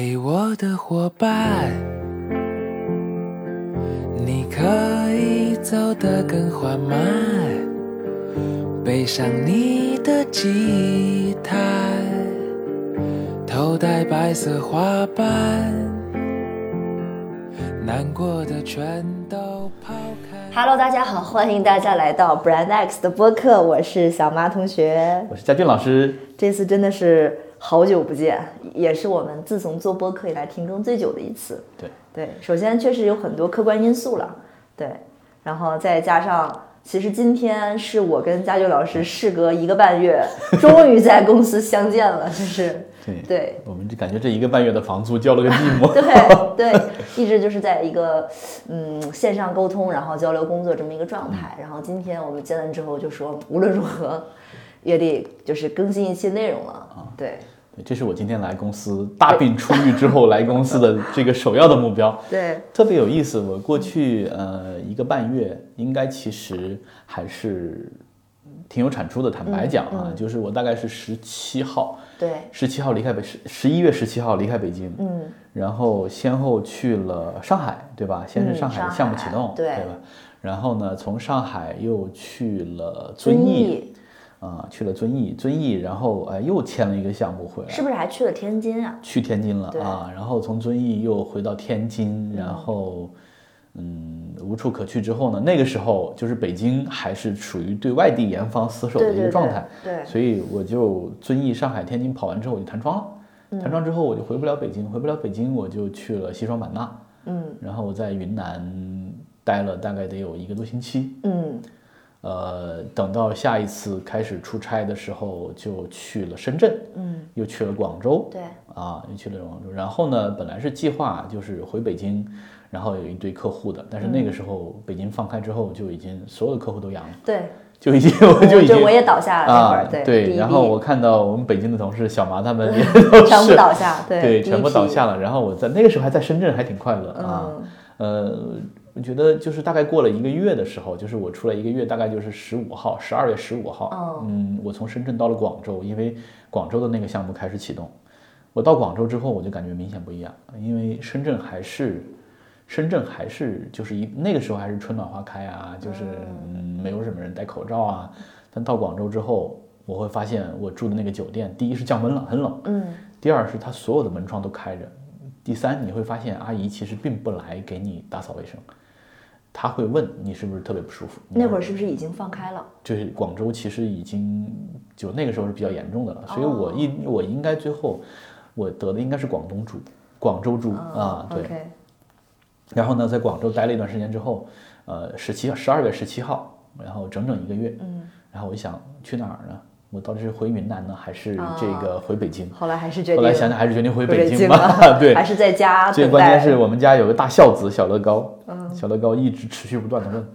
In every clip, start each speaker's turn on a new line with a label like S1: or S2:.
S1: 嘿，我的伙伴，你可以走得更缓慢，背上你的吉他，头戴白色花瓣，难过的全都抛开。
S2: Hello，大家好，欢迎大家来到 Brand X 的播客，我是小马同学。
S3: 我是佳俊老师。
S2: 这次真的是好久不见，也是我们自从做播客以来停更最久的一次。
S3: 对。
S2: 对，首先确实有很多客观因素了，对，然后再加上，其实今天是我跟佳俊老师事隔一个半月，终于在公司相见了，就是
S3: 对。
S2: 对。
S3: 我们就感觉这一个半月的房租交了个寂寞。
S2: 对对，一直就是在一个嗯线上沟通，然后交流工作这么一个状态。然后今天我们见完之后就说，无论如何也得就是更新一期内容了。啊
S3: 对这是我今天来公司大病初愈之后来公司的 这个首要的目标，
S2: 对
S3: 特别有意思。我过去呃一个半月，应该其实还是挺有产出的。坦白讲啊，就是我大概是十七号，
S2: 对，
S3: 十七号离开北十十一月十七号离开北京，
S2: 嗯，
S3: 然后先后去了上海，对吧？先是
S2: 嗯
S3: 上海的项目启动，
S2: 对
S3: 吧？然后呢，从上海又去了
S2: 遵
S3: 遵义，
S2: 义
S3: 啊、去了遵义，遵义，然后呃又签了一个项目回来，
S2: 是不是还去了天津啊？
S3: 去天津了啊，然后从遵义又回到天津，然后嗯无处可去之后呢，那个时候就是北京还是处于对外地严防死守的一个状态，
S2: 对。
S3: 所以我就遵义、上海、天津跑完之后我就弹窗了，
S2: 嗯
S3: 弹窗之后我就回不了北京，回不了北京我就去了西双版纳，
S2: 嗯。
S3: 然后我在云南待了大概得有一个多星期，
S2: 嗯
S3: 呃，等到下一次开始出差的时候，就去了深圳，
S2: 嗯，
S3: 又去了广州，
S2: 对，
S3: 啊，又去了广州。然后呢，本来是计划就是回北京，然后有一堆客户的，但是那
S2: 嗯
S3: 个时候北京放开之后，就已经所有的客户都阳了，
S2: 对，
S3: 就已经 我就已经
S2: 就我也倒下了那会儿，
S3: 啊，
S2: 对
S3: 对。然后我看到我们北京的同事小麻他们也 都
S2: 全部
S3: 是
S2: 倒下，对
S3: 对，全部倒下了。然后我在那个时候还在深圳，还挺快乐啊。
S2: 嗯
S3: 呃，我觉得就是大概过了一个月的时候，就是我出来一个月，大概就是十五号，十二月十五号，
S2: 哦。
S3: 嗯，我从深圳到了广州，因为广州的那个项目开始启动。我到广州之后，我就感觉明显不一样，因为深圳还是，深圳还是就是一那个时候还是春暖花开啊，就是嗯没有什么人戴口罩啊。但到广州之后，我会发现我住的那个酒店，第一是降温了，很冷，
S2: 嗯。
S3: 第二是它所有的门窗都开着，第三你会发现阿姨其实并不来给你打扫卫生，她会问你是不是特别不舒服。
S2: 那会儿是不是已经放开了？
S3: 就是广州其实已经就那个时候是比较严重的了，所以
S2: 哦
S3: 我应我应该最后我得的应该是广东猪，广州猪啊，对。然后呢，在广州待了一段时间之后，呃，十七十二月十七号，然后整整一个月，
S2: 嗯，
S3: 然后我一想去哪儿呢？我到底是回云南呢，还是这个回北京？
S2: 后来还是决定，
S3: 后来想想还是决定回
S2: 回
S3: 北
S2: 京
S3: 京吧，对，
S2: 还是在家
S3: 最关键是我们家有个大孝子小乐高，小乐高一直持续不断的问。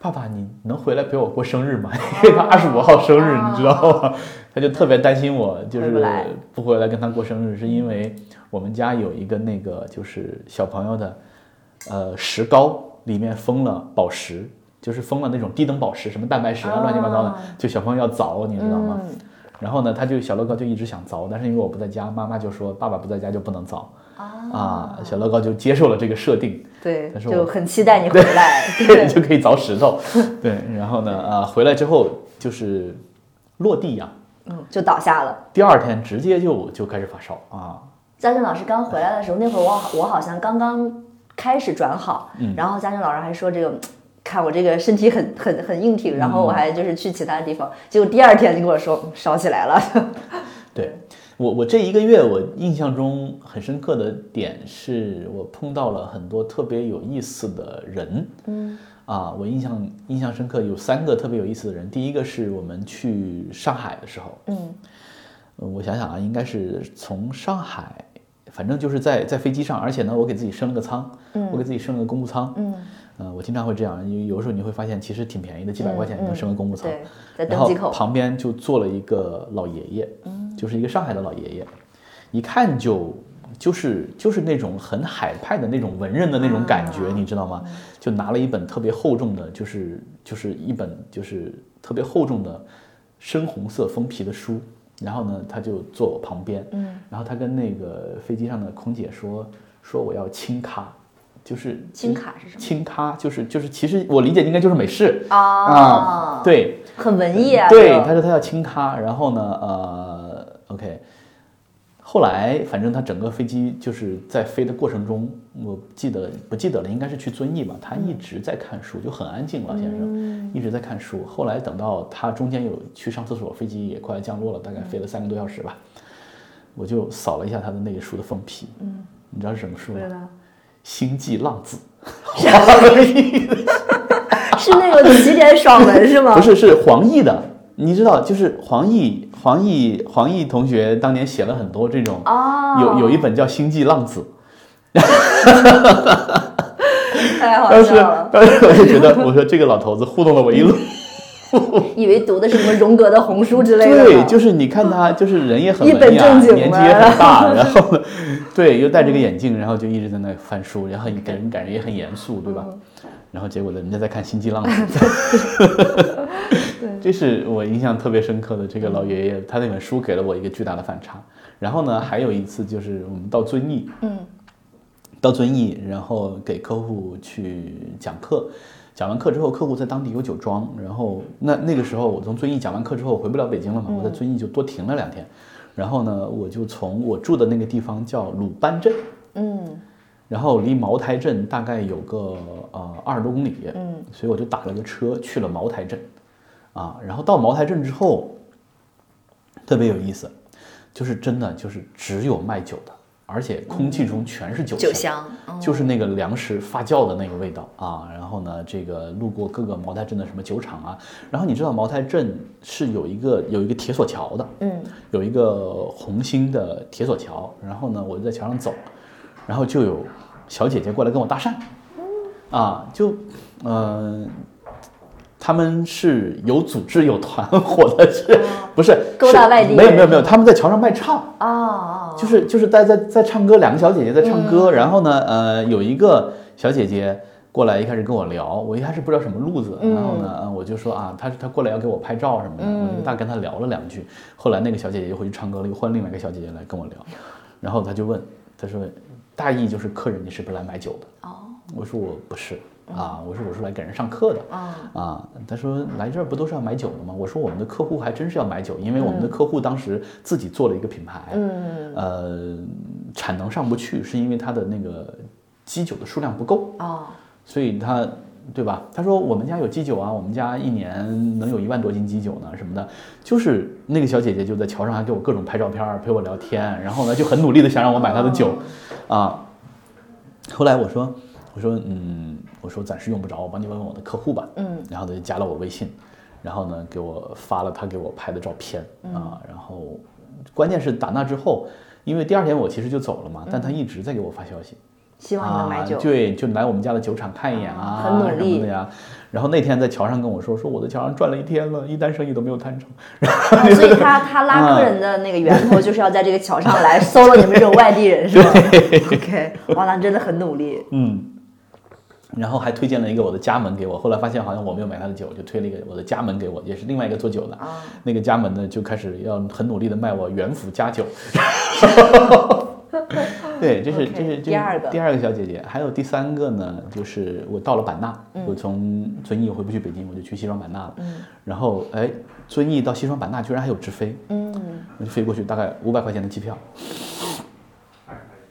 S3: 爸爸，你能回来陪我过生日吗？因为他二十五号生日，你知道吗？他就特别担心我，就是
S2: 不
S3: 回来跟他过生日，是因为我们家有一个那个就是小朋友的，呃，石膏里面封了宝石，就是封了那种低等宝石，什么蛋白石啊，乱七八糟的，就小朋友要凿，你知道吗？
S2: 嗯
S3: 然后呢，他就小乐高就一直想凿，但是因为我不在家，妈妈就说爸爸不在家就不能凿啊。小乐高就接受了这个设定，
S2: 对，
S3: 但是我
S2: 就很期待你回来，
S3: 对，就可以凿石头。对，然后呢，啊，回来之后就是落地养，
S2: 嗯，就倒下了。
S3: 第二天直接就就开始发烧啊。
S2: 嘉俊老师刚回来的时候，那会儿我我好像刚刚开始转好，
S3: 嗯
S2: 然后嘉俊老师还说这个。看我这个身体很很很硬挺，然后我还就是去其他地方，结果第二天就跟我说嗯烧起来了。
S3: 对我，我这一个月我印象中很深刻的点是我碰到了很多特别有意思的人。
S2: 嗯
S3: 啊，我印象印象深刻有三个特别有意思的人。第一个是我们去上海的时候，
S2: 嗯
S3: 呃我想想啊，应该是从上海，反正就是在在飞机上，而且呢，我给自己升了个舱，嗯我给自己升了个公务舱。
S2: 嗯，
S3: 呃，我经常会这样，因为有时候你会发现其实挺便宜的，几百块钱你能升个公务舱。
S2: 对，在
S3: 然后。旁边就坐了一个老爷爷，就是一个上海的老爷爷，一看就就是就是那种很海派的那种文人的那种感觉，你知道吗？就拿了一本特别厚重的，就是就是一本就是特别厚重的深红色封皮的书，然后呢，他就坐我旁边，
S2: 嗯，
S3: 然后他跟那个飞机上的空姐说说我要轻咖，就是
S2: 轻咖是什么
S3: 清咖就是就是其实我理解应该就是美式
S2: 啊
S3: 啊，，，对，
S2: 很文艺啊，
S3: 对，他说他叫轻咖，然后呢，呃，OK，后来反正他整个飞机就是在飞的过程中，我记得不记得了，应该是去遵义吧，他一直在看书，就很安静，老先生、一直在看书。后来等到他中间有去上厕所，飞机也快降落了，大概飞了三个多小时吧，我就扫了一下他的那个书的封皮，嗯，你知道是什么书吗？星际浪子。
S2: 是那个起点爽文是吗？
S3: 不是，是黄奕的。你知道，就是黄奕，黄奕，黄奕同学当年写了很多这种，
S2: 哦，
S3: 有有一本叫《星际浪子
S2: 太》，好
S3: 当时
S2: 笑了，
S3: 当时我就觉得，我说这个老头子糊弄了我一路。
S2: 以为读的是什么荣格的红书之类的，
S3: 对，就是你看他，就是人也很
S2: 一本正经
S3: 年纪也很大，然后，对，又戴着个眼镜，然后就一直在那翻书，然后给人感觉也很严肃，对吧？然后结果呢，人家在看《星际浪子》，这是我印象特别深刻的。这个老爷爷，他那本书给了我一个巨大的反差。然后呢，还有一次就是我们到遵义，
S2: 嗯，
S3: 到遵义，然后给客户去讲课。讲完课之后，客户在当地有酒庄，然后那那个时候我从遵义讲完课之后回不了北京了嘛，我在遵义就多停了两天。然后呢，我就从我住的那个地方叫鲁班镇，
S2: 嗯。
S3: 然后离茅台镇大概有个呃二十多公里，
S2: 嗯，
S3: 所以我就打了个车去了茅台镇，啊，然后到茅台镇之后，特别有意思，就是真的就是只有卖酒的，而且空气中全是酒
S2: 酒香，嗯
S3: 就是那个粮食发酵的那个味道啊。然后呢，这个路过各个茅台镇的什么酒厂啊，然后你知道茅台镇是有一个有一个铁索桥的，
S2: 嗯
S3: 有一个红星的铁索桥，然后呢，我就在桥上走，然后就有小姐姐过来跟我搭讪，啊，就，嗯、他们是有组织有团 伙的，是不是
S2: 勾搭
S3: 是
S2: 外地
S3: 没有没有没有，他们在桥上卖唱，
S2: 哦哦，
S3: 就是就是在在在唱歌，两个小姐姐在唱歌，
S2: 嗯。
S3: 然后呢，呃，有一个小姐姐过来，一开始跟我聊，我一开始不知道什么路子，然后呢，呃我就说啊，她她过来要给我拍照什么的，我就大跟她聊了两句，后来那个小姐姐又回去唱歌了，又换另外一个小姐姐来跟我聊，然后她就问，她说大意就是客人你是不是来买酒的？
S2: 哦。
S3: 我说我不是啊，我说我是来给人上课的。
S2: 啊
S3: 啊，他说来这儿不都是要买酒的吗？我说我们的客户还真是要买酒，因为我们的客户当时自己做了一个品牌，
S2: 嗯
S3: 呃，产能上不去，是因为他的那个基酒的数量不够，
S2: 啊
S3: 所以他对吧？他说我们家有基酒啊，我们家一年能有一万多斤基酒呢，什么的。就是那个小姐姐就在桥上还给我各种拍照片儿，陪我聊天，然后呢就很努力的想让我买她的酒，啊。后来我说我说嗯，我说暂时用不着，我帮你问问我的客户吧。
S2: 嗯
S3: 然后他就加了我微信，然后呢给我发了他给我拍的照片啊，然后关键是打那之后，因为第二天我其实就走了嘛，但他一直在给我发消息。
S2: 希望你能买酒
S3: 啊，，对，就来我们家的酒厂看一眼啊，
S2: 很努力
S3: 的呀。然后那天在桥上跟我说，说我在桥上转了一天了，一单生意都没有谈成。
S2: 哦所以他他拉客人的那个源头就是要在这个桥上来搜了你们这种外地人是吧？OK，哇，那真的很努力。
S3: 嗯，然后还推荐了一个我的家门给我，后来发现好像我没有买他的酒，就推了一个我的家门给我，也是另外一个做酒的。
S2: 啊
S3: 那个家门呢，就开始要很努力的卖我元府家酒。对，这是这是这
S2: 第二个
S3: 第二个小姐姐，还有第三个呢，就是我到了版纳，我从遵义回不去北京，我就去西双版纳了。
S2: 嗯
S3: 然后哎，遵义到西双版纳居然还有直飞，
S2: 嗯
S3: 我就飞过去，大概五百块钱的机票。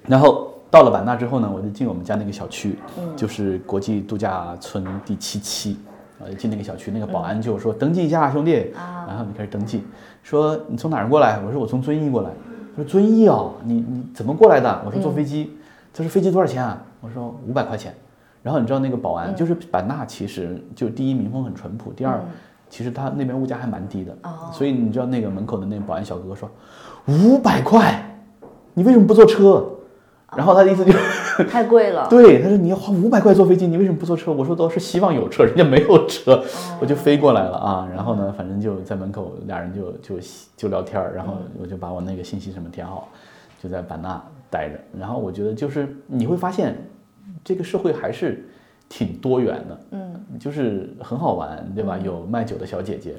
S3: 然后到了版纳之后呢，我就进我们家那个小区，就是国际度假村第七期。啊，一进那个小区，那个保安就说：“登记一下，兄弟。”然后你开始登记，说：“你从哪儿过来？”我说：“我从遵义过来。”他说：“遵义哦，你你怎么过来的？”我说：“坐飞机。他说：“飞机多少钱啊？”我说：“五百块钱。”然后你知道那个保安，就是版纳，其实就第一民风很淳朴，第二，其实他那边物价还蛮低的，
S2: 哦
S3: 所以你知道那个门口的那个保安小哥哥说，五百块，你为什么不坐车？然后他的意思就是，
S2: 太贵了。
S3: 对，他说你要花五百块坐飞机，你为什么不坐车？我说都是希望有车，人家没有车，我就飞过来了啊。然后呢，反正就在门口，俩人就就就聊天儿，然后我就把我那个信息什么填好，就在版纳待着。然后我觉得就是你会发现，这个社会还是挺多元的，
S2: 嗯，
S3: 就是很好玩，对吧？有卖酒的小姐姐，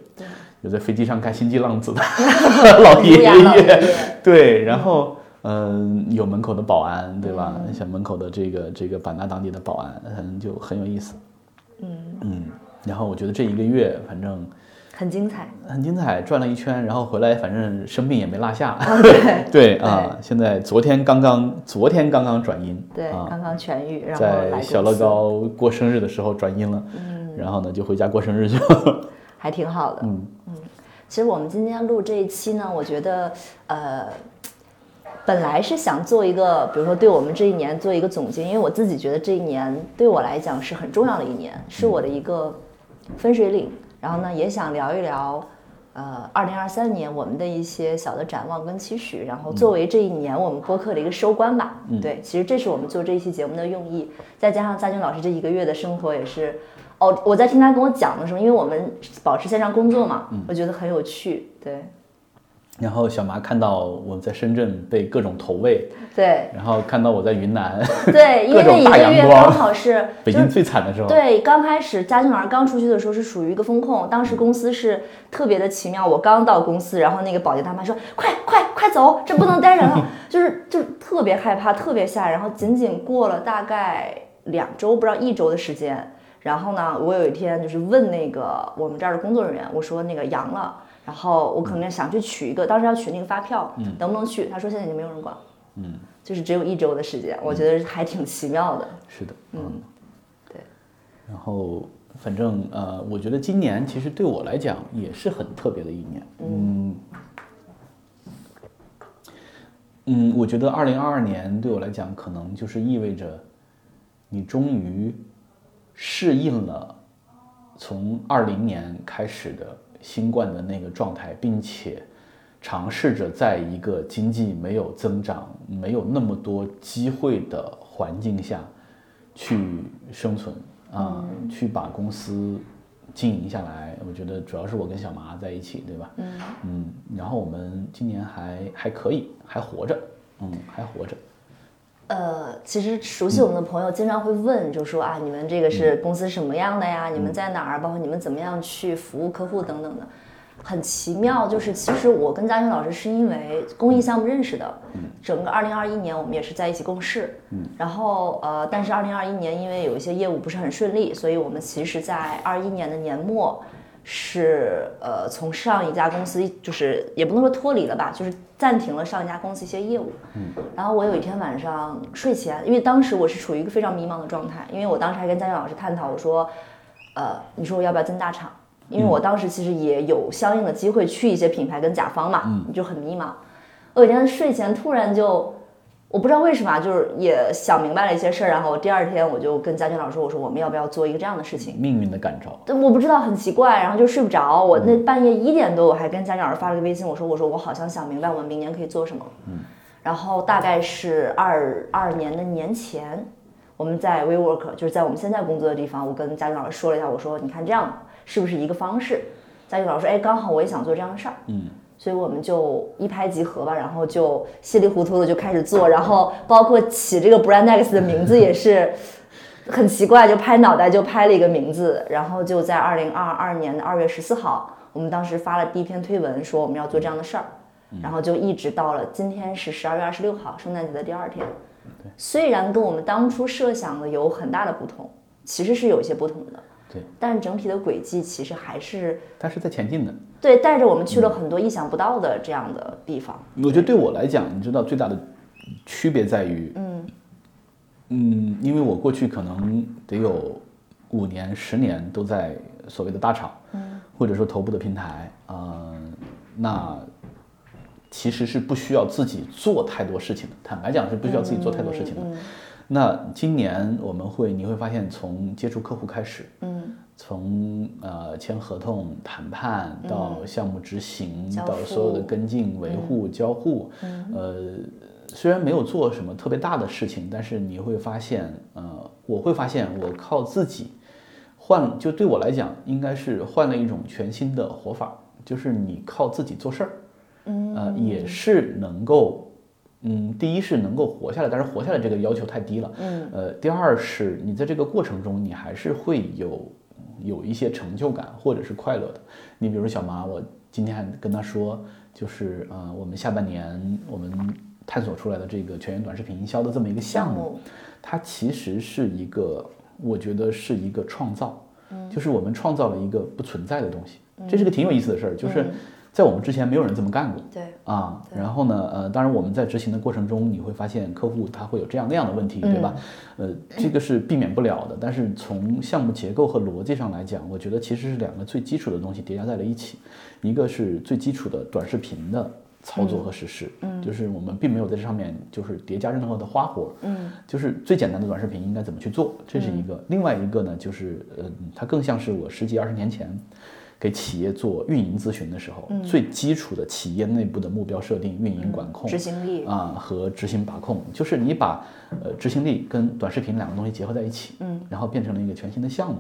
S3: 有在飞机上看《星际浪子 》的老爷，
S2: 爷，
S3: 对，然后嗯、有门口的保安，对吧？像门口的这个这个版纳当地的保安，嗯，就很有意思。
S2: 嗯，
S3: 嗯，然后我觉得这一个月反正
S2: 很精彩。
S3: 很精彩，转了一圈，然后回来反正生病也没落下。
S2: 对
S3: 对啊，现在昨天刚刚昨天刚刚转阴，
S2: 对，
S3: 啊，
S2: 刚刚痊愈，然后
S3: 在小乐高过生日的时候转阴了，嗯，然后呢就回家过生日去了。
S2: 还挺好的。
S3: 嗯嗯
S2: 其实我们今天录这一期呢，我觉得呃，本来是想做一个，比如说对我们这一年做一个总结，因为我自己觉得这一年对我来讲是很重要的一年，是我的一个分水岭。然后呢，也想聊一聊。呃，二零二三年我们的一些小的展望跟期许，然后作为这一年我们播客的一个收官吧。对，其实这是我们做这一期节目的用意，再加上嘉军老师这一个月的生活也是，哦，我在听他跟我讲的时候，因为我们保持线上工作嘛，我觉得很有趣。对
S3: 然后小麻看到我在深圳被各种投喂，
S2: 对
S3: 然后看到我在云南
S2: 对，因为 那一个月刚好 是
S3: 北京最惨的时候，
S2: 对，刚开始家俊老师刚出去的时候是属于一个风控，当时公司是特别的奇妙。我刚到公司，然后那个保洁大妈说：“快快快走，这不能待人了。”就是就是特别害怕，特别吓人。然后仅仅过了大概两周，不知道一周的时间，然后呢，我有一天就是问那个我们这儿的工作人员，我说那个阳了，然后我可能想去取一个，当时要取那个发票，能不能去？他说现在已经没有人管，
S3: 嗯，
S2: 就是只有一周的时间，我觉得还挺奇妙的。
S3: 是的，
S2: 嗯，对。
S3: 然后反正呃，我觉得今年其实对我来讲也是很特别的一年。嗯嗯，我觉得二零二二年对我来讲，可能就是意味着你终于适应了从二零年开始的新冠的那个状态，并且尝试着在一个经济没有增长、没有那么多机会的环境下去生存啊，去把公司经营下来。我觉得主要是我跟小麻在一起，对吧？嗯嗯，然后我们今年还还可以，还活着，嗯，还活着。
S2: 呃，其实熟悉我们的朋友经常会问，就说啊，你们这个是公司什么样的呀？你们在哪儿？包括你们怎么样去服务客户等等的，很奇妙。就是其实我跟嘉勋老师是因为公益项目认识的，整个二零二一年我们也是在一起共事，然后呃，但是二零二一年因为有一些业务不是很顺利，所以我们其实在二一年的年末。是呃，从上一家公司就是也不能说脱离了吧，就是暂停了上一家公司一些业务。嗯，然后我有一天晚上睡前，因为当时我是处于一个非常迷茫的状态，因为我当时还跟嘉俊老师探讨，我说，呃，你说我要不要增大厂？因为我当时其实也有相应的机会去一些品牌跟甲方嘛，你就很迷茫。我有一天睡前突然就。我不知道为什么，就是也想明白了一些事儿，然后第二天我就跟嘉俊老师说：“我说我们要不要做一个这样的事情？”
S3: 命运的感召。
S2: 但我不知道，很奇怪，然后就睡不着。我那半夜一点多，我还跟家长老师发了个微信，我说：“我说我好像想明白，我们明年可以做什么。”嗯，然后大概是二二年的年前，我们在 WeWork，就是在我们现在工作的地方，我跟家俊老师说了一下，我说：“你看这样是不是一个方式？”家俊老师说：“哎，刚好我也想做这样的事儿。”
S3: 嗯。
S2: 所以我们就一拍即合吧，然后就稀里糊涂的就开始做，然后包括起这个 Brand X 的名字也是很奇怪，就拍脑袋就拍了一个名字，然后就在二零二二年的二月十四号，我们当时发了第一篇推文说我们要做这样的事儿，然后就一直到了今天是十二月二十六号，圣诞节的第二天。虽然跟我们当初设想的有很大的不同，其实是有一些不同的。
S3: 对，
S2: 但整体的轨迹其实还是
S3: 它是在前进的。
S2: 对，带着我们去了很多意想不到的这样的地方。
S3: 我觉得对我来讲，你知道最大的区别在于，嗯嗯，因为我过去可能得有五年、十年都在所谓的大厂，嗯，或者说头部的平台，呃，那其实是不需要自己做太多事情的。坦白讲，是不需要自己做太多事情的。那今年我们会，你会发现从接触客户开始，嗯，从呃签合同、谈判到项目执行，
S2: 交
S3: 到所有的跟进、维护、交互，呃，虽然没有做什么特别大的事情，但是你会发现，呃，我会发现我靠自己换，就对我来讲，应该是换了一种全新的活法，就是你靠自己做事儿，嗯，呃，也是能够。嗯，第一是能够活下来，但是活下来这个要求太低了。嗯，呃，第二是你在这个过程中，你还是会有有一些成就感或者是快乐的。你比如小马，我今天还跟他说，就是呃，我们下半年我们探索出来的这个全员短视频营销的这么一个项目，
S2: 项目
S3: 它其实是一个，我觉得是一个创造，就是我们创造了一个不存在的东西，这是个挺有意思的事儿，就是在我们之前没有人这么干过。
S2: 对，
S3: 啊，然后呢，呃，当然我们在执行的过程中，你会发现客户他会有这样那样的问题，对吧？呃，这个是避免不了的。但是从项目结构和逻辑上来讲，我觉得其实是两个最基础的东西叠加在了一起，一个是最基础的短视频的操作和实施，嗯，就是我们并没有在这上面就是叠加任何的花活，嗯，就是最简单的短视频应该怎么去做，这是一个。另外一个呢，就是呃，它更像是我十几二十年前。给企业做运营咨询的时候，最基础的企业内部的目标设定、运营管控、
S2: 执行力
S3: 啊和执行把控，就是你把呃执行力跟短视频两个东西结合在一起，嗯，然后变成了一个全新的项目，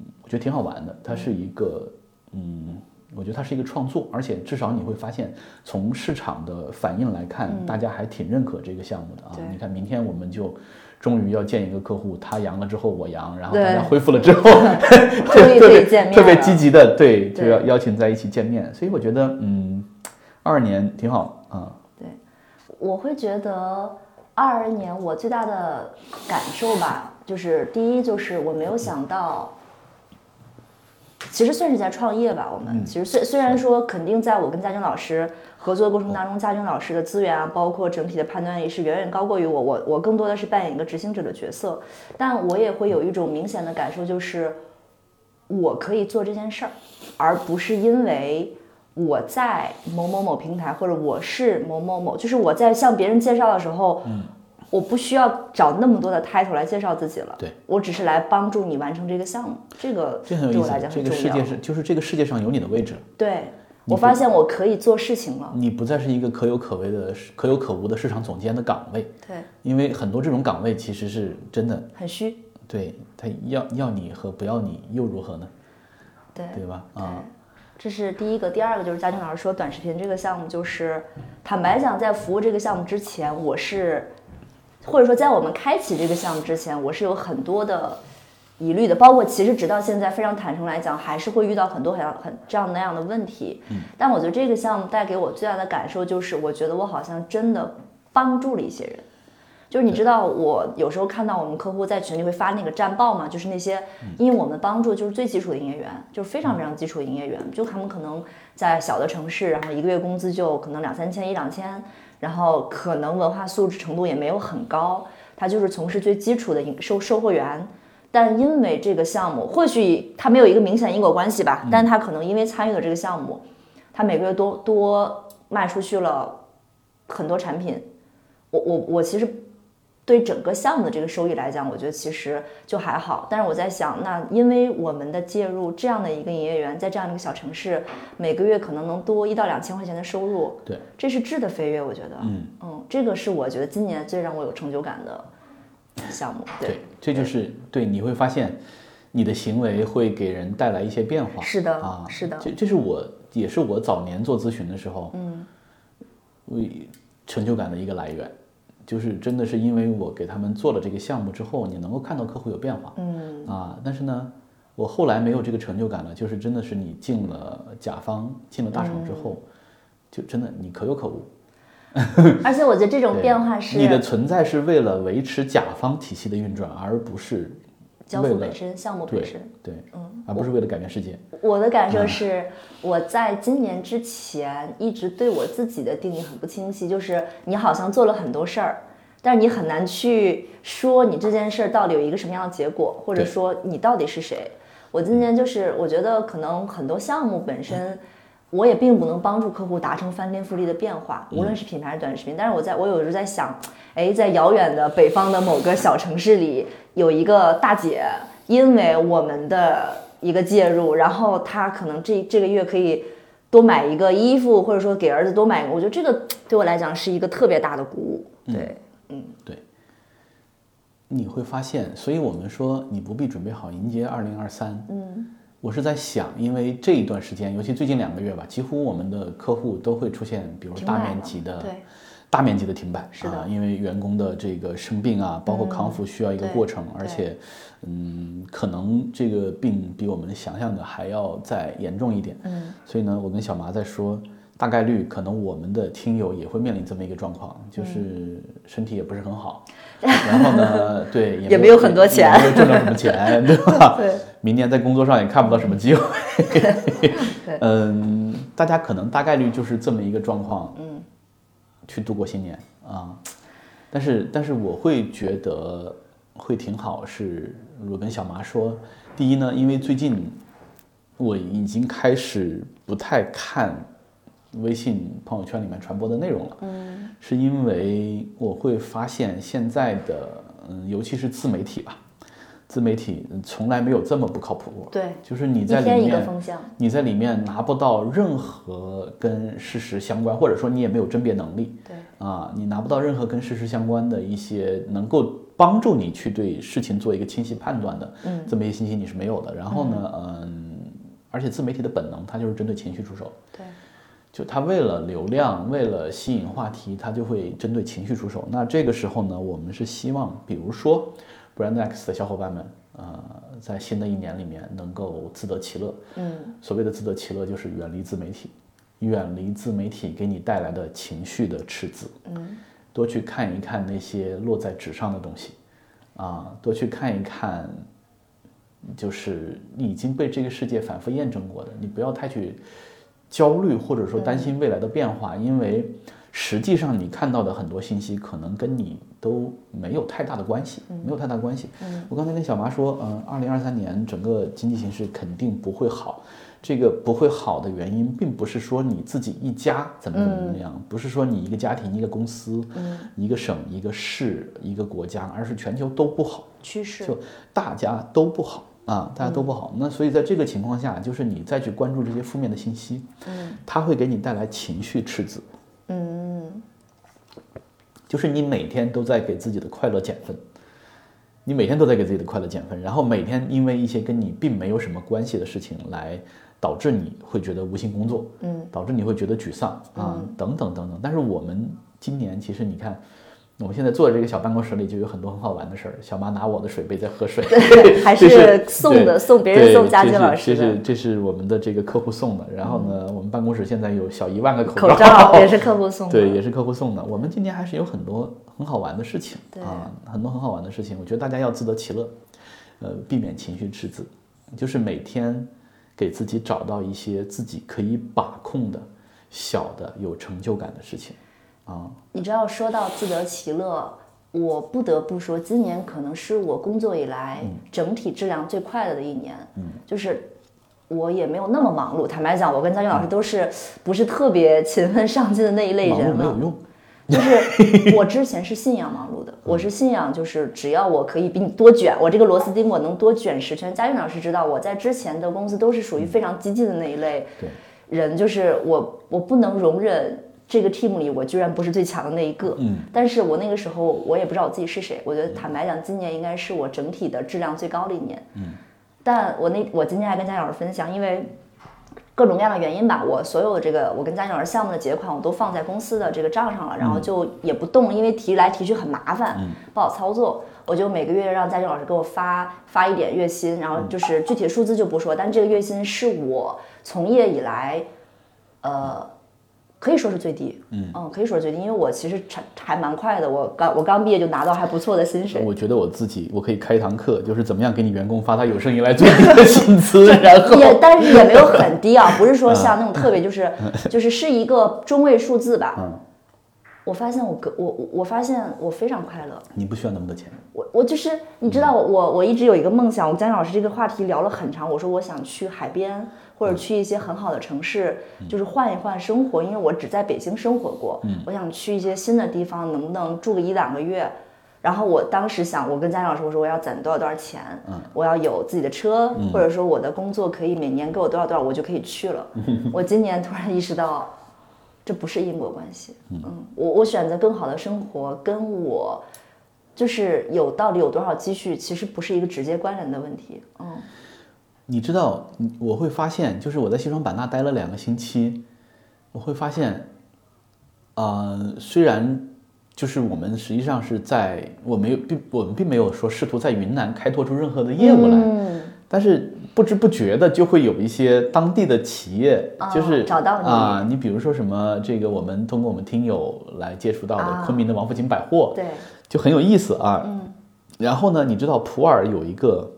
S3: 嗯我觉得挺好玩的。它是一个，嗯，我觉得它是一个创作，而且至少你会发现，从市场的反应来看，大家还挺认可这个项目的啊。你看，明天我们就。终于要见一个客户，他阳了之后我阳，然后大家恢复了之后，特别
S2: 见面
S3: 特别积极的，对，就要邀请在一起见面。所以我觉得，嗯，二二年挺好啊。
S2: 对我会觉得二二年我最大的感受吧，就是第一就是我没有想到，其实算是在创业吧。我们其实虽虽然说肯定在我跟嘉军老师合作的过程当中，嘉军老师的资源啊，包括整体的判断力是远远高过于我。我我更多的是扮演一个执行者的角色，但我也会有一种明显的感受，就是我可以做这件事儿，而不是因为我在某某某平台，或者我是某某某，就是我在向别人介绍的时候，我不需要找那么多的 title 来介绍自己了，
S3: 对
S2: 我只是来帮助你完成这个项目，这个对我来讲。
S3: 这个
S2: 很重要。
S3: 世界是，就是这个世界上有你的位置，
S2: 对我发现我可以做事情了，
S3: 你不再是一个可有可为的、可有可无的市场总监的岗位，
S2: 对，
S3: 因为很多这种岗位其实是真的，
S2: 很虚，
S3: 对他要要你和不要你又如何呢？
S2: 对
S3: 对吧？啊，
S2: 这是第一个，第二个就是嘉俊老师说短视频这个项目，就是坦白讲，在服务这个项目之前，我是或者说在我们开启这个项目之前，我是有很多的疑虑的，包括其实直到现在，非常坦诚来讲，还是会遇到很多很很这样那样的问题。但我觉得这个项目带给我最大的感受就是，我觉得我好像真的帮助了一些人。就是你知道，我有时候看到我们客户在群里会发那个战报嘛，就是那些因为我们帮助就是最基础的营业员，就是非常非常基础的营业员，就他们可能在小的城市，然后一个月工资就可能两三千一两千，然后可能文化素质程度也没有很高，他就是从事最基础的营售售货员。但因为这个项目，或许他没有一个明显因果关系吧，但他可能因为参与了这个项目，他每个月多多卖出去了很多产品。我我我其实对整个项目的这个收益来讲，我觉得其实就还好。但是我在想，那因为我们的介入，这样的一个营业员在这样的一个小城市，每个月可能能多一到两千块钱的收入，
S3: 对，
S2: 这是质的飞跃，我觉得，
S3: 嗯
S2: 嗯，这个是我觉得今年最让我有成就感的项目。对，
S3: 对，这就是对，你会发现你的行为会给人带来一些变化。
S2: 是的
S3: 啊，
S2: 是的
S3: 这这是我也是我早年做咨询的时候，嗯，为成就感的一个来源，就是真的是因为我给他们做了这个项目之后，你能够看到客户有变化，嗯啊，但是呢。我后来没有这个成就感了，就是真的是你进了甲方，进了大厂之后，
S2: 嗯
S3: 就真的你可有可无。
S2: 而且我觉得这种变化是
S3: 你的存在是为了维持甲方体系的运转，而不是
S2: 交付本身、项目本
S3: 对
S2: 身。
S3: 对，而不是为了改变世界。
S2: 我的感
S3: 嗯
S2: 受是，我在今年之前一直对我自己的定义很不清晰，就是你好像做了很多事儿，但是你很难去说你这件事儿到底有一个什么样的结果，或者说你到底是谁。我今年就是我觉得可能很多项目本身。我也并不能帮助客户达成翻天覆地的变化，无论是品牌还是短视频。但是我在我有时候在想，哎，在遥远的北方的某个小城市里，有一个大姐，因为我们的一个介入，然后她可能这这个月可以多买一个衣服，或者说给儿子多买一个，我觉得这个对我来讲是一个特别大的鼓舞。对，
S3: 你会发现，所以我们说你不必准备好迎接二零二三。嗯，我是在想，因为这一段时间，尤其最近两个月吧，几乎我们的客户都会出现，比如大面积的大面积的停摆，
S2: 是的
S3: 啊，因为员工的这个生病啊，包括康复需要一个过程，而且，嗯，可能这个病比我们想象的还要再严重一点。
S2: 嗯，
S3: 所以呢，我跟小麻在说，大概率可能我们的听友也会面临这么一个状况，
S2: 嗯
S3: 就是身体也不是很好，然后呢，对，
S2: 也没有很多钱
S3: 也没有挣到什么钱，对吧？
S2: 对，
S3: 明年在工作上也看不到什么机会。
S2: 对
S3: 嗯，大家可能大概率就是这么一个状况，嗯，去度过新年啊。但是，但是我会觉得会挺好，是我跟小麻说，第一呢，因为最近我已经开始不太看微信朋友圈里面传播的内容了，嗯，是因为我会发现现在的，嗯，尤其是自媒体吧，自媒体嗯从来没有这么不靠谱过，
S2: 对，
S3: 就是你在里面，你在里面拿不到任何跟事实相关，或者说你也没有甄别能力，
S2: 对，
S3: 啊，你拿不到任何跟事实相关的一些能够帮助你去对事情做一个清晰判断的，
S2: 嗯
S3: 这么一些信息你是没有的。然后呢，嗯，而且自媒体的本能它就是针对情绪出手，
S2: 对，
S3: 就它为了流量，为了吸引话题，它就会针对情绪出手。那这个时候呢，我们是希望，比如说 Brand X 的小伙伴们，呃，在新的一年里面能够自得其乐。
S2: 嗯，
S3: 所谓的自得其乐，就是远离自媒体，远离自媒体给你带来的情绪的赤字。
S2: 嗯，
S3: 多去看一看那些落在纸上的东西，啊，多去看一看，就是你已经被这个世界反复验证过的。你不要太去焦虑或者说担心未来的变化，因为实际上你看到的很多信息可能跟你都没有太大的关系，没有太大关系。我刚才跟小麻说，嗯，二零二三年整个经济形势肯定不会好。这个不会好的原因，并不是说你自己一家怎么怎么样，不是说你一个家庭、一个公司、一个省、一个市、一个国家，而是全球都不好。
S2: 趋势，
S3: 就大家都不好。啊，大家都不好。那所以在这个情况下，就是你再去关注这些负面的信息，嗯，它会给你带来情绪赤字，
S2: 嗯，
S3: 就是你每天都在给自己的快乐减分，你每天都在给自己的快乐减分，然后每天因为一些跟你并没有什么关系的事情来导致你会觉得无心工作，
S2: 嗯，
S3: 导致你会觉得沮丧啊，等等等等。但是我们今年其实你看。我们现在坐在这个小办公室里，就有很多很好玩的事儿。小妈拿我的水杯在喝水，
S2: 对
S3: 还
S2: 是送的送别人送佳
S3: 这是
S2: 晶老师的
S3: 这是这是我们的这个客户送的。然后呢，我们办公室现在有小一万个口
S2: 口罩也是客户送的，
S3: 对，也是客户送的。我们今年还是有很多很好玩的事情
S2: 对
S3: 啊，很多很好玩的事情。我觉得大家要自得其乐，呃，避免情绪赤字，就是每天给自己找到一些自己可以把控的小的有成就感的事情啊。
S2: 你知道，说到自得其乐，我不得不说，今年可能是我工作以来
S3: 嗯
S2: 整体质量最快乐的一年。嗯，就是我也没有那么忙碌。坦白讲，我跟佳俊老师都是不是特别勤奋上进的那一类人了。
S3: 没有用，
S2: 就是我之前是信仰忙碌的，我是信仰就是只要我可以比你多卷，我这个螺丝钉我能多卷十圈。佳韵老师知道，我在之前的公司都是属于非常激进的那一类人，就是我我不能容忍这个 team 里我居然不是最强的那一个。
S3: 嗯，
S2: 但是我那个时候我也不知道我自己是谁，我觉得坦白讲，今年应该是我整体的质量最高的一年。
S3: 嗯，
S2: 但我那我今天还跟佳俊老师分享，因为。各种各样的原因吧，我所有的这个我跟佳俊老师项目的结款我都放在公司的这个账上了，然后就也不动，因为提来提去很麻烦，不好操作。我就每个月让佳俊老师给我发发一点月薪，然后就是具体的数字就不说，但这个月薪是我从业以来，呃，可以说是最低，嗯。可以说是最低，因为我其实还还蛮快的，我刚我刚毕业就拿到还不错的薪水，
S3: 我觉得我自己我可以开一堂课，就是怎么样给你员工发他有生以来最低的薪资，然后
S2: 也但是也没有很低啊，不是说像那种特别就是 就是是一个中位数字吧。
S3: 嗯
S2: 我发现我个我我我发现我非常快乐，
S3: 你不需要那么多钱。
S2: 我我就是你知道我我我一直有一个梦想，我跟姜老师这个话题聊了很长，我说我想去海边或者去一些很好的城市，就是换一换生活，因为我只在北京生活过，我想去一些新的地方，能不能住个一两个月？然后我当时想，我跟佳老师我说我要攒多少多少钱，我要有自己的车，或者说我的工作可以每年给我多少多少，我就可以去了。我今年突然意识到，这不是因果关系。嗯，我我选择更好的生活，跟我就是有到底有多少积蓄，其实不是一个直接关联的问题。嗯，
S3: 你知道，你我会发现，就是我在西双版纳待了两个星期，我会发现，呃，虽然就是我们实际上是在我没有并我们并没有说试图在云南开拓出任何的业务来，
S2: 嗯，
S3: 但是不知不觉的就会有一些当地的企业，
S2: 哦
S3: 就是
S2: 找到你
S3: 啊，你比如说什么这个我们通过我们听友来接触到的
S2: 啊
S3: 昆明的王府井百货，
S2: 对，
S3: 就很有意思啊。然后呢，你知道普洱有一个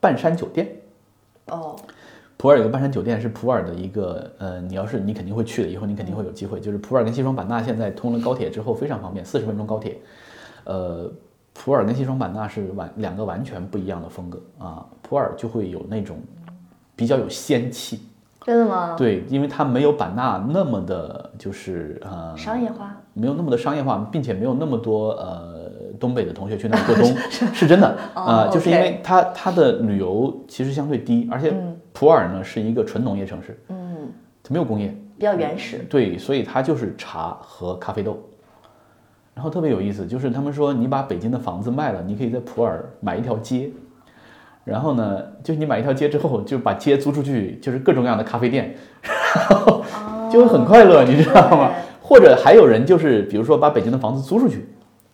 S3: 半山酒店，
S2: 哦，
S3: 普洱有个半山酒店是普洱的一个呃，你要是你肯定会去的，以后你肯定会有机会。就是普洱跟西双版纳现在通了高铁之后非常方便，四十分钟高铁。呃，普洱跟西双版纳是完两个完全不一样的风格啊，普洱就会有那种比较有仙气，
S2: 真的吗？
S3: 对，因为它没有版纳那么的，就是呃
S2: 商业化，
S3: 没有那么的商业化，并且没有那么多呃东北的同学去那里过冬，是真的啊、
S2: 哦
S3: 就是因为它它的旅游其实相对低，而且普洱呢是一个纯农业城市，
S2: 嗯，
S3: 它没有工业，
S2: 比较原始，
S3: 对，所以它就是茶和咖啡豆。然后特别有意思，就是他们说你把北京的房子卖了，你可以在普洱买一条街，然后呢，就是你买一条街之后，就把街租出去，就是各种各样的咖啡店，然后就会很快乐，你知道吗？或者还有人就是，比如说把北京的房子租出去，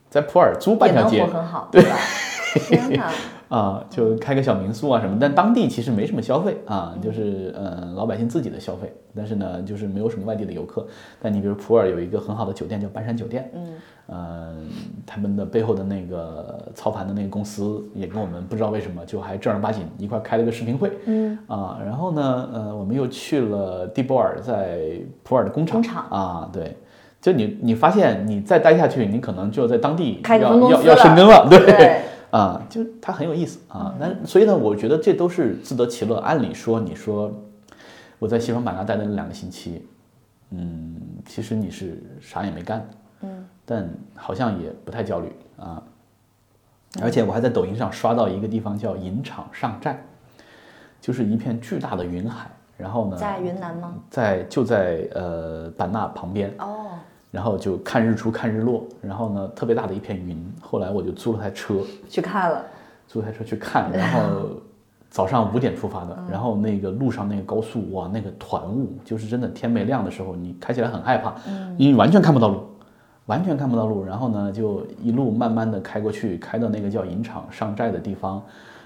S3: 在普洱租半条街
S2: 对吧？
S3: 啊，就开个小民宿啊什么，但当地其实没什么消费啊，就是呃老百姓自己的消费，但是呢，就是没有什么外地的游客。但你比如普洱有一个很好的酒店叫半山酒店，
S2: 嗯，
S3: 呃，他们的背后的那个操盘的那个公司也跟我们不知道为什么就还正儿八经一块开了个视频会，
S2: 嗯
S3: 啊，然后呢，呃，我们又去了蒂波尔在普洱的工厂，
S2: 工厂
S3: 啊，对。就你，你发现你再待下去，你可能就在当地
S2: 开
S3: 要要要生根了，对，
S2: 对
S3: 啊，就它很有意思啊。那所以呢，我觉得这都是自得其乐。按理说，你说我在西双版纳待的那两个星期，嗯，其实你是啥也没干，
S2: 嗯，
S3: 但好像也不太焦虑啊。而且我还在抖音上刷到一个地方叫银场上寨，就是一片巨大的云海，然后呢，
S2: 在云南吗？
S3: 在就在呃版纳旁边，
S2: 哦，
S3: 然后就看日出看日落，然后呢特别大的一片云。后来我就租了台车，
S2: 去看了，
S3: 租台车去看，然后早上五点出发
S2: 嗯
S3: 的，然后那个路上那个高速哇，那个团雾就是真的天没亮的时候，你开起来很害怕，
S2: 嗯
S3: 因为完全看不到路，完全看不到路。然后呢，就一路慢慢的开过去，开到那个叫银场上寨的地方。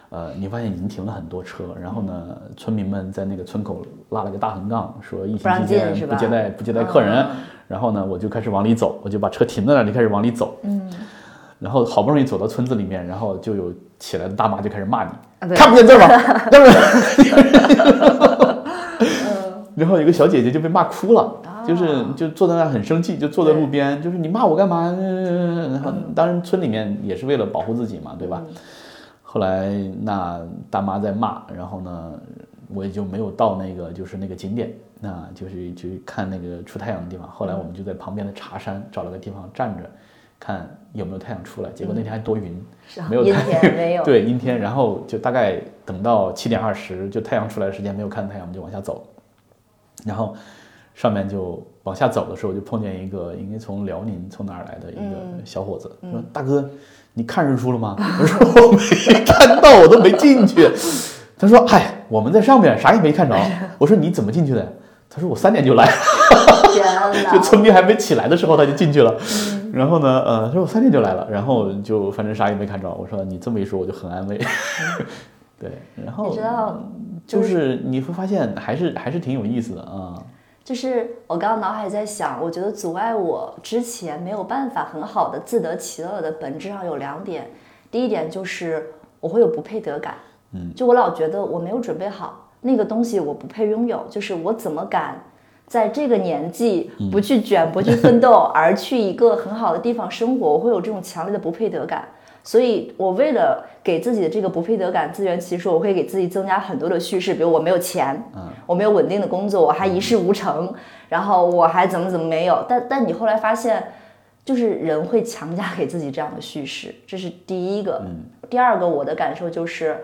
S3: 呃，你发现已经停了很多车，然后呢，村民们在那个村口拉了个大横杠，说疫情期间不接待不接待客人。
S2: 嗯
S3: 然后呢，我就开始往里走，我就把车停在那里，开始往里走。
S2: 嗯，
S3: 然后好不容易走到村子里面，然后就有起来的大妈就开始骂你，
S2: 啊
S3: 看不见字儿吗？要不然，然后有个小姐姐就被骂哭了，就是就坐在那很生气，就坐在路边，就是你骂我干嘛？然后当然村里面也是为了保护自己嘛，对吧？后来那大妈在骂，然后呢，我也就没有到那个就是那个景点，那就是去看那个出太阳的地方。后来我们就在旁边的茶山找了个地方站着，看有没有太阳出来。结果那天还多云，没有太
S2: 天没有，
S3: 对，阴天，然后就大概等到七点二十，就太阳出来的时间没有看太阳，我们就往下走，然后上面就往下走的时候，就碰见一个应该从辽宁从哪儿来的一个小伙子，说：“大哥，你看日出了吗？” 我说：“我没看到，我都没进去。”他说：“嗨，我们在上面啥也没看着。”我说：“你怎么进去的？”他说：“我三点就来。”
S2: 天哪，
S3: 就村民还没起来的时候他就进去了，然后呢，呃，他说我三点就来了，然后就反正啥也没看着。我说你这么一说我就很安慰，对，然后
S2: 你知道，
S3: 就是你会发现还是还是挺有意思的啊，
S2: 就是我刚刚脑海在想，我觉得阻碍我之前没有办法很好的自得其乐的本质上有两点。第一点就是我会有不配得感，
S3: 嗯，
S2: 就我老觉得我没有准备好那个东西，我不配拥有，就是我怎么敢在这个年纪 不去卷、不去奋斗，而去一个很好的地方生活，我会有这种强烈的不配得感。所以我为了给自己的这个不配得感自圆其说，我会给自己增加很多的叙事，比如我没有钱，我没有稳定的工作，我还一事无成，然后我还怎么怎么没有。但但你后来发现，就是人会强加给自己这样的叙事，这是第一个。第二个，我的感受就是，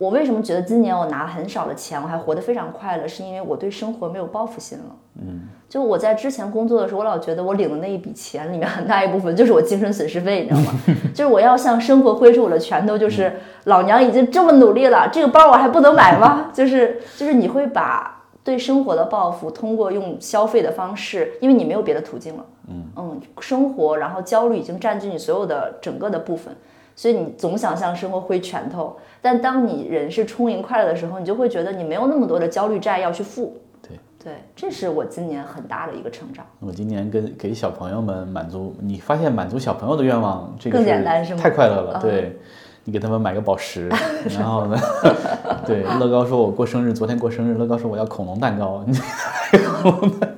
S2: 我为什么觉得今年我拿很少的钱，我还活得非常快乐，是因为我对生活没有报复心了。
S3: 嗯，
S2: 就我在之前工作的时候，我老觉得我领的那一笔钱里面很大一部分就是我精神损失费，你知道吗？就是我要向生活挥出我的拳头，就是老娘已经这么努力了，这个包我还不能买吗？就是就是你会把对生活的报复，通过用消费的方式，因为你没有别的途径了。嗯嗯，生活然后焦虑已经占据你所有的整个的部分，所以你总想向生活挥拳头。但当你人是充盈快乐的时候，你就会觉得你没有那么多的焦虑债要去付。
S3: 对
S2: 对，这是我今年很大的一个成长。
S3: 我今年跟给小朋友们满足，你发现满足小朋友的愿望，这个
S2: 更简单是吗
S3: 太快乐了，
S2: 嗯
S3: 对。你给他们买个宝石，然后呢，对，乐高说我过生日，昨天过生日，乐高说我要恐龙蛋糕，你 恐龙蛋，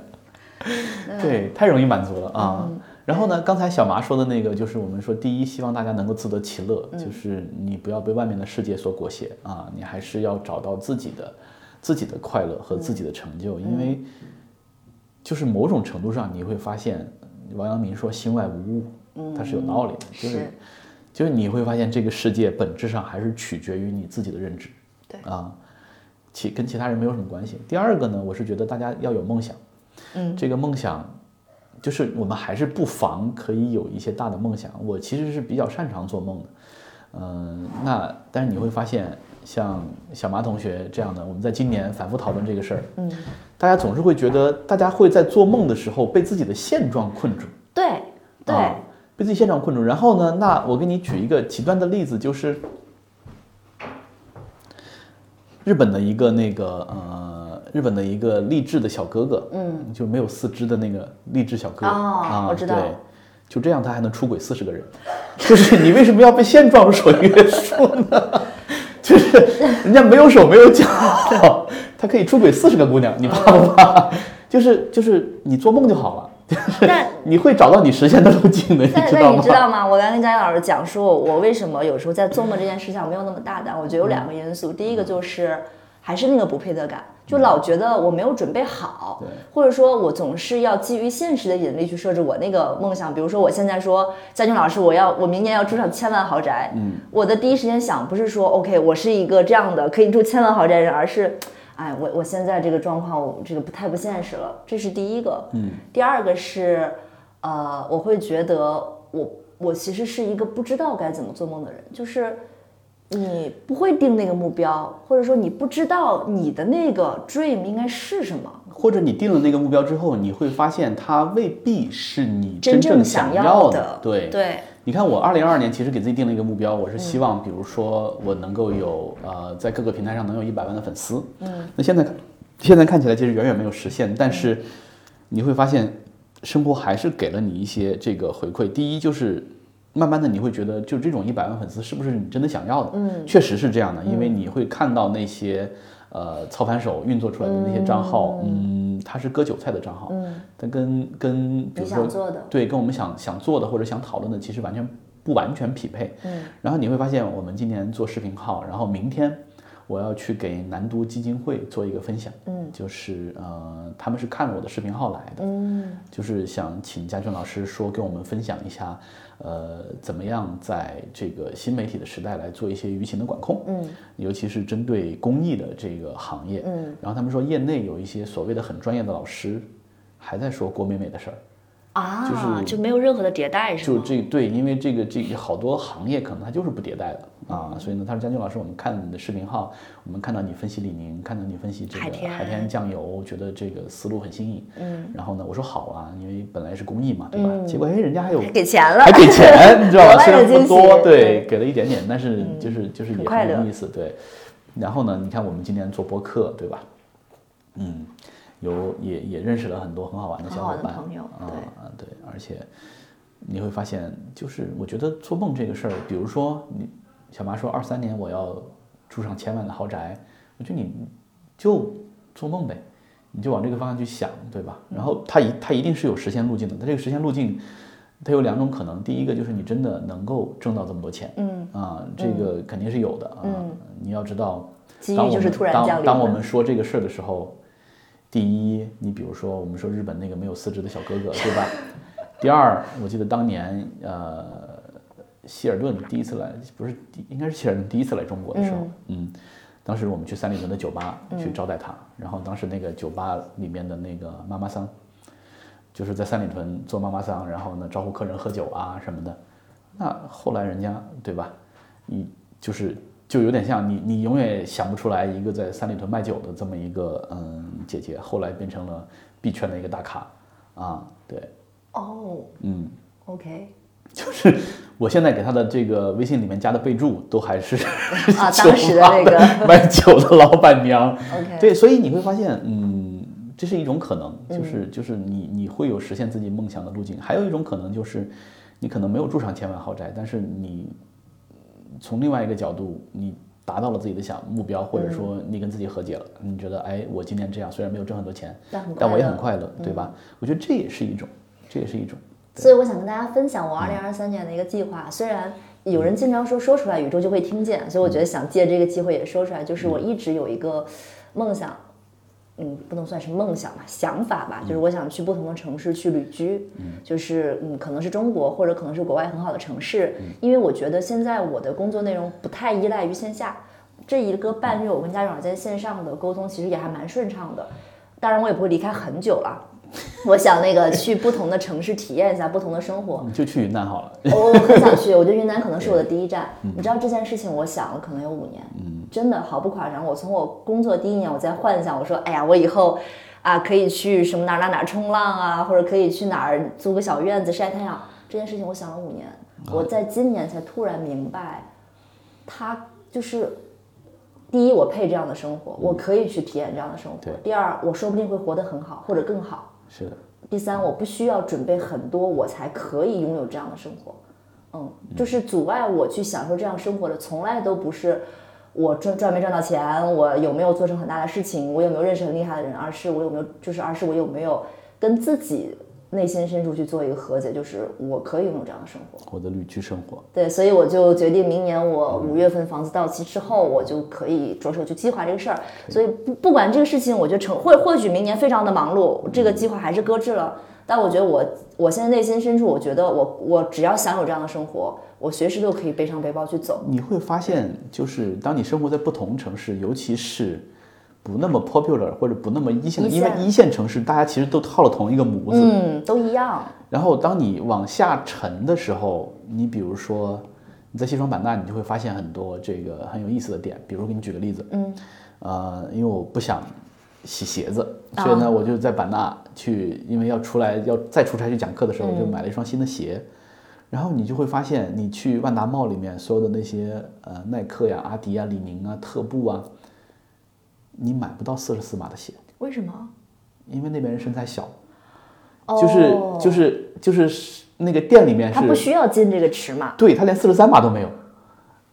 S3: 对，太容易满足了啊。然后呢，刚才小麻说的那个，就是我们说，第一，希望大家能够自得其乐，就是你不要被外面的世界所裹挟啊，你还是要找到自己的自己的快乐和自己的成就，因为就是某种程度上你会发现，王阳明说心外无物，它是有道理的，就是
S2: 是。
S3: 就是你会发现这个世界本质上还是取决于你自己的认知，
S2: 对。
S3: 啊，其跟其他人没有什么关系。第二个呢，我是觉得大家要有梦想，
S2: 嗯，
S3: 这个梦想就是我们还是不妨可以有一些大的梦想。我其实是比较擅长做梦的，嗯，那但是你会发现，像小麻同学这样的，我们在今年反复讨论这个事儿，
S2: 嗯，
S3: 大家总是会觉得，大家会在做梦的时候被自己的现状困住。
S2: 对对，
S3: 啊被自己现状困住。然后呢，那我给你举一个极端的例子，就是日本的一个那个呃，日本的一个励志的小哥哥，
S2: 嗯，
S3: 就没有四肢的那个励志小哥、
S2: 哦
S3: 啊，
S2: 我知道
S3: 对，就这样他还能出轨四十个人，就是你为什么要被现状所约束呢？就是人家没有手没有脚，他可以出轨四十个姑娘，你怕不怕？就是就是你做梦就好了。
S2: 但
S3: 你会找到你实现的路径的，你知道吗？
S2: 你知道吗？我刚跟佳佳老师讲说，我为什么有时候在做梦这件事上没有那么大胆？我觉得有两个因素，第一个就是还是那个不配得感，就老觉得我没有准备好，或者说我总是要基于现实的引力去设置我那个梦想。比如说我现在说，佳俊老师，我要我明年要住上千万豪宅，嗯，我的第一时间想不是说 OK，我是一个这样的可以住千万豪宅人，而是。哎，我我现在这个状况，我这个不太不现实了，这是第一个。嗯，第二个是，呃，我会觉得我我其实是一个不知道该怎么做梦的人，就是你不会定那个目标，或者说你不知道你的那个 dream 应该是什么。
S3: 或者你定了那个目标之后，你会发现它未必是你
S2: 真
S3: 正
S2: 正想
S3: 要
S2: 要的
S3: 对
S2: 对，
S3: 你看，我二零二二年其实给自己定了一个目标，我是希望，比如说我能够有呃，在各个平台上能有一百万的粉丝。嗯，那现在现在看起来其实远远没有实现，但是你会发现，生活还是给了你一些这个回馈。第一就是。慢慢的，你会觉得，就这种一百万粉丝是不是你真的想要的？嗯，确实是这样的，因为你会看到那些，呃，操盘手运作出来的那些账号，嗯，他是割韭菜的账号，嗯，他跟跟比如说对，跟我们想想做的或者想讨论的其实完全不完全匹配。嗯，然后你会发现，我们今年做视频号，然后明天我要去给南都基金会做一个分享。嗯，就是呃，他们是看了我的视频号来的。嗯，就是想请嘉俊老师说跟我们分享一下，呃，怎么样在这个新媒体的时代来做一些舆情的管控。嗯，尤其是针对公益的这个行业。嗯，然后他们说业内有一些所谓的很专业的老师，还在说郭美美的事儿。
S2: 啊，
S3: 就是
S2: 就没有任何的迭代是
S3: 就
S2: 吗？
S3: 这对，因为这个这个好多行业可能它就是不迭代的啊，所以呢，他说将军老师，我们看你的视频号，我们看到你分析李宁，看到你分析这个
S2: 海天
S3: 海天酱油，觉得这个思路很新颖。嗯，然后呢，我说好啊，因为本来是公益嘛，对吧？结果哎，人家还有
S2: 还给钱了，
S3: 还给钱，你知道吧？
S2: 外
S3: 虽然不
S2: 惊
S3: 多，
S2: 对
S3: 对，给了一点点，但是就是就是也
S2: 快乐
S3: 很有意思，对。然后呢，你看我们今年做播客，对吧？嗯，有也也认识了很多很好玩的小伙伴，
S2: 朋友
S3: 啊
S2: 对
S3: 对，而且你会发现，就是我觉得做梦这个事儿，比如说你小妈说二三年我要住上千万的豪宅，我觉得你就做梦呗，你就往这个方向去想，对吧？然后它一它一定是有实现路径的，它这个实现路径。它有两种可能，第一个就是你真的能够挣到这么多钱，嗯啊，这个肯定是有的啊。你要知道，
S2: 机
S3: 当我们
S2: 遇就是突然降
S3: 当
S2: 临的
S3: 当我们说这个事儿的时候，第一，你比如说我们说日本那个没有四肢的小哥哥，对吧？第二，我记得当年呃，希尔顿第一次来，不是第应该是希尔顿第一次来中国的时候，嗯当时我们去三里屯的酒吧去招待他，然后当时那个酒吧里面的那个妈妈桑，就是在三里屯做妈妈桑，然后呢招呼客人喝酒啊什么的。那后来人家对吧，你就是就有点像你，你永远想不出来一个在三里屯卖酒的这么一个嗯姐姐，后来变成了币圈的一个大咖啊，对，
S2: 哦。
S3: 嗯
S2: ，，OK，
S3: 就是我现在给他的这个微信里面加的备注都还是
S2: 啊
S3: 酒
S2: 当时的那个。
S3: 卖酒的老板娘
S2: ，OK。
S3: 对，所以你会发现，嗯，这是一种可能，
S2: 嗯。
S3: 就是就是你你会有实现自己梦想的路径，还有一种可能就是你可能没有住上千万豪宅，但是你从另外一个角度，你达到了自己的想目标，或者
S2: 嗯
S3: 说你跟自己和解了，你觉得，哎，我今天这样，虽然没有挣很多钱，
S2: 但
S3: 但我也很快乐，对吧？我觉得这也是一种，这也是一种。
S2: 所以我想跟大家分享我二零二三年的一个计划。虽然有人经常说说出来宇宙就会听见，所以我觉得想借这个机会也说出来，就是我一直有一个梦想，嗯，不能算是梦想吧，想法吧，就是我想去不同的城市去旅居，就是嗯，可能是中国或者可能是国外很好的城市，因为我觉得现在我的工作内容不太依赖于线下。这一个半月，我跟家长在线上的沟通其实也还蛮顺畅的，当然我也不会离开很久了。我想那个去不同的城市体验一下不同的生活，
S3: 你就去云南好了，
S2: 我我很想去，我觉得云南可能是我的第一站。你知道这件事情，我想了可能有五年，真的毫不夸张。我从我工作第一年，我在幻想，我说，哎呀，我以后啊可以去什么哪儿哪儿哪儿冲浪啊，或者可以去哪儿租个小院子晒太阳。这件事情我想了五年，我在今年才突然明白，它就是。第一，我配这样的生活，我可以去体验这样的生活。第二，我说不定会活得很好，或者更好。
S3: 是的，
S2: 第三，我不需要准备很多，我才可以拥有这样的生活。嗯，就是阻碍我去享受这样生活的，从来都不是我赚赚没赚到钱，我有没有做成很大的事情，我有没有认识很厉害的人，而是我有没有，就是而是我有没有跟自己内心深处去做一个和解，就是我可以拥有这样的生活。
S3: 我的旅居生活，
S2: 对，所以我就决定明年我五月份房子到期之后，我就可以着手去计划这个事儿。所以不不管这个事情，我觉得成或或许明年非常的忙碌，这个计划还是搁置了。但我觉得我我现在内心深处，我觉得我我只要想有这样的生活，我随时都可以背上背包去走。
S3: 你会发现，就是当你生活在不同城市，尤其是不那么 popular 或者不那么一线因为一线城市大家其实都套了同一个模子。
S2: 嗯，都一样。
S3: 然后当你往下沉的时候，你比如说你在西双版纳，你就会发现很多这个很有意思的点。比如给你举个例子，嗯，呃，因为我不想洗鞋子，所以呢，我就在版纳去，因为要出来要再出差去讲课的时候，我就买了一双新的鞋。然后你就会发现，你去万达茂里面所有的那些呃耐克呀、阿迪啊、李宁啊、特步啊，你买不到四十四码的鞋，
S2: 为什么？
S3: 因为那边人身材小，就是
S2: 哦
S3: 就是就是那个店里面
S2: 他不
S3: 是，
S2: 需要进这个尺码。
S3: 对他连四十三码都没有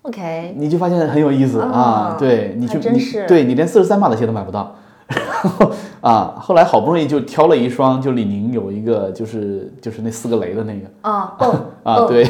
S2: ，OK，
S3: 你就发现很有意思
S2: 啊
S3: 啊。对你就你
S2: 是
S3: 对你连四十三码的鞋都买不到。然后啊，后来好不容易就挑了一双，就李宁有一个就是就是那四个雷的那个，
S2: 啊，
S3: 对，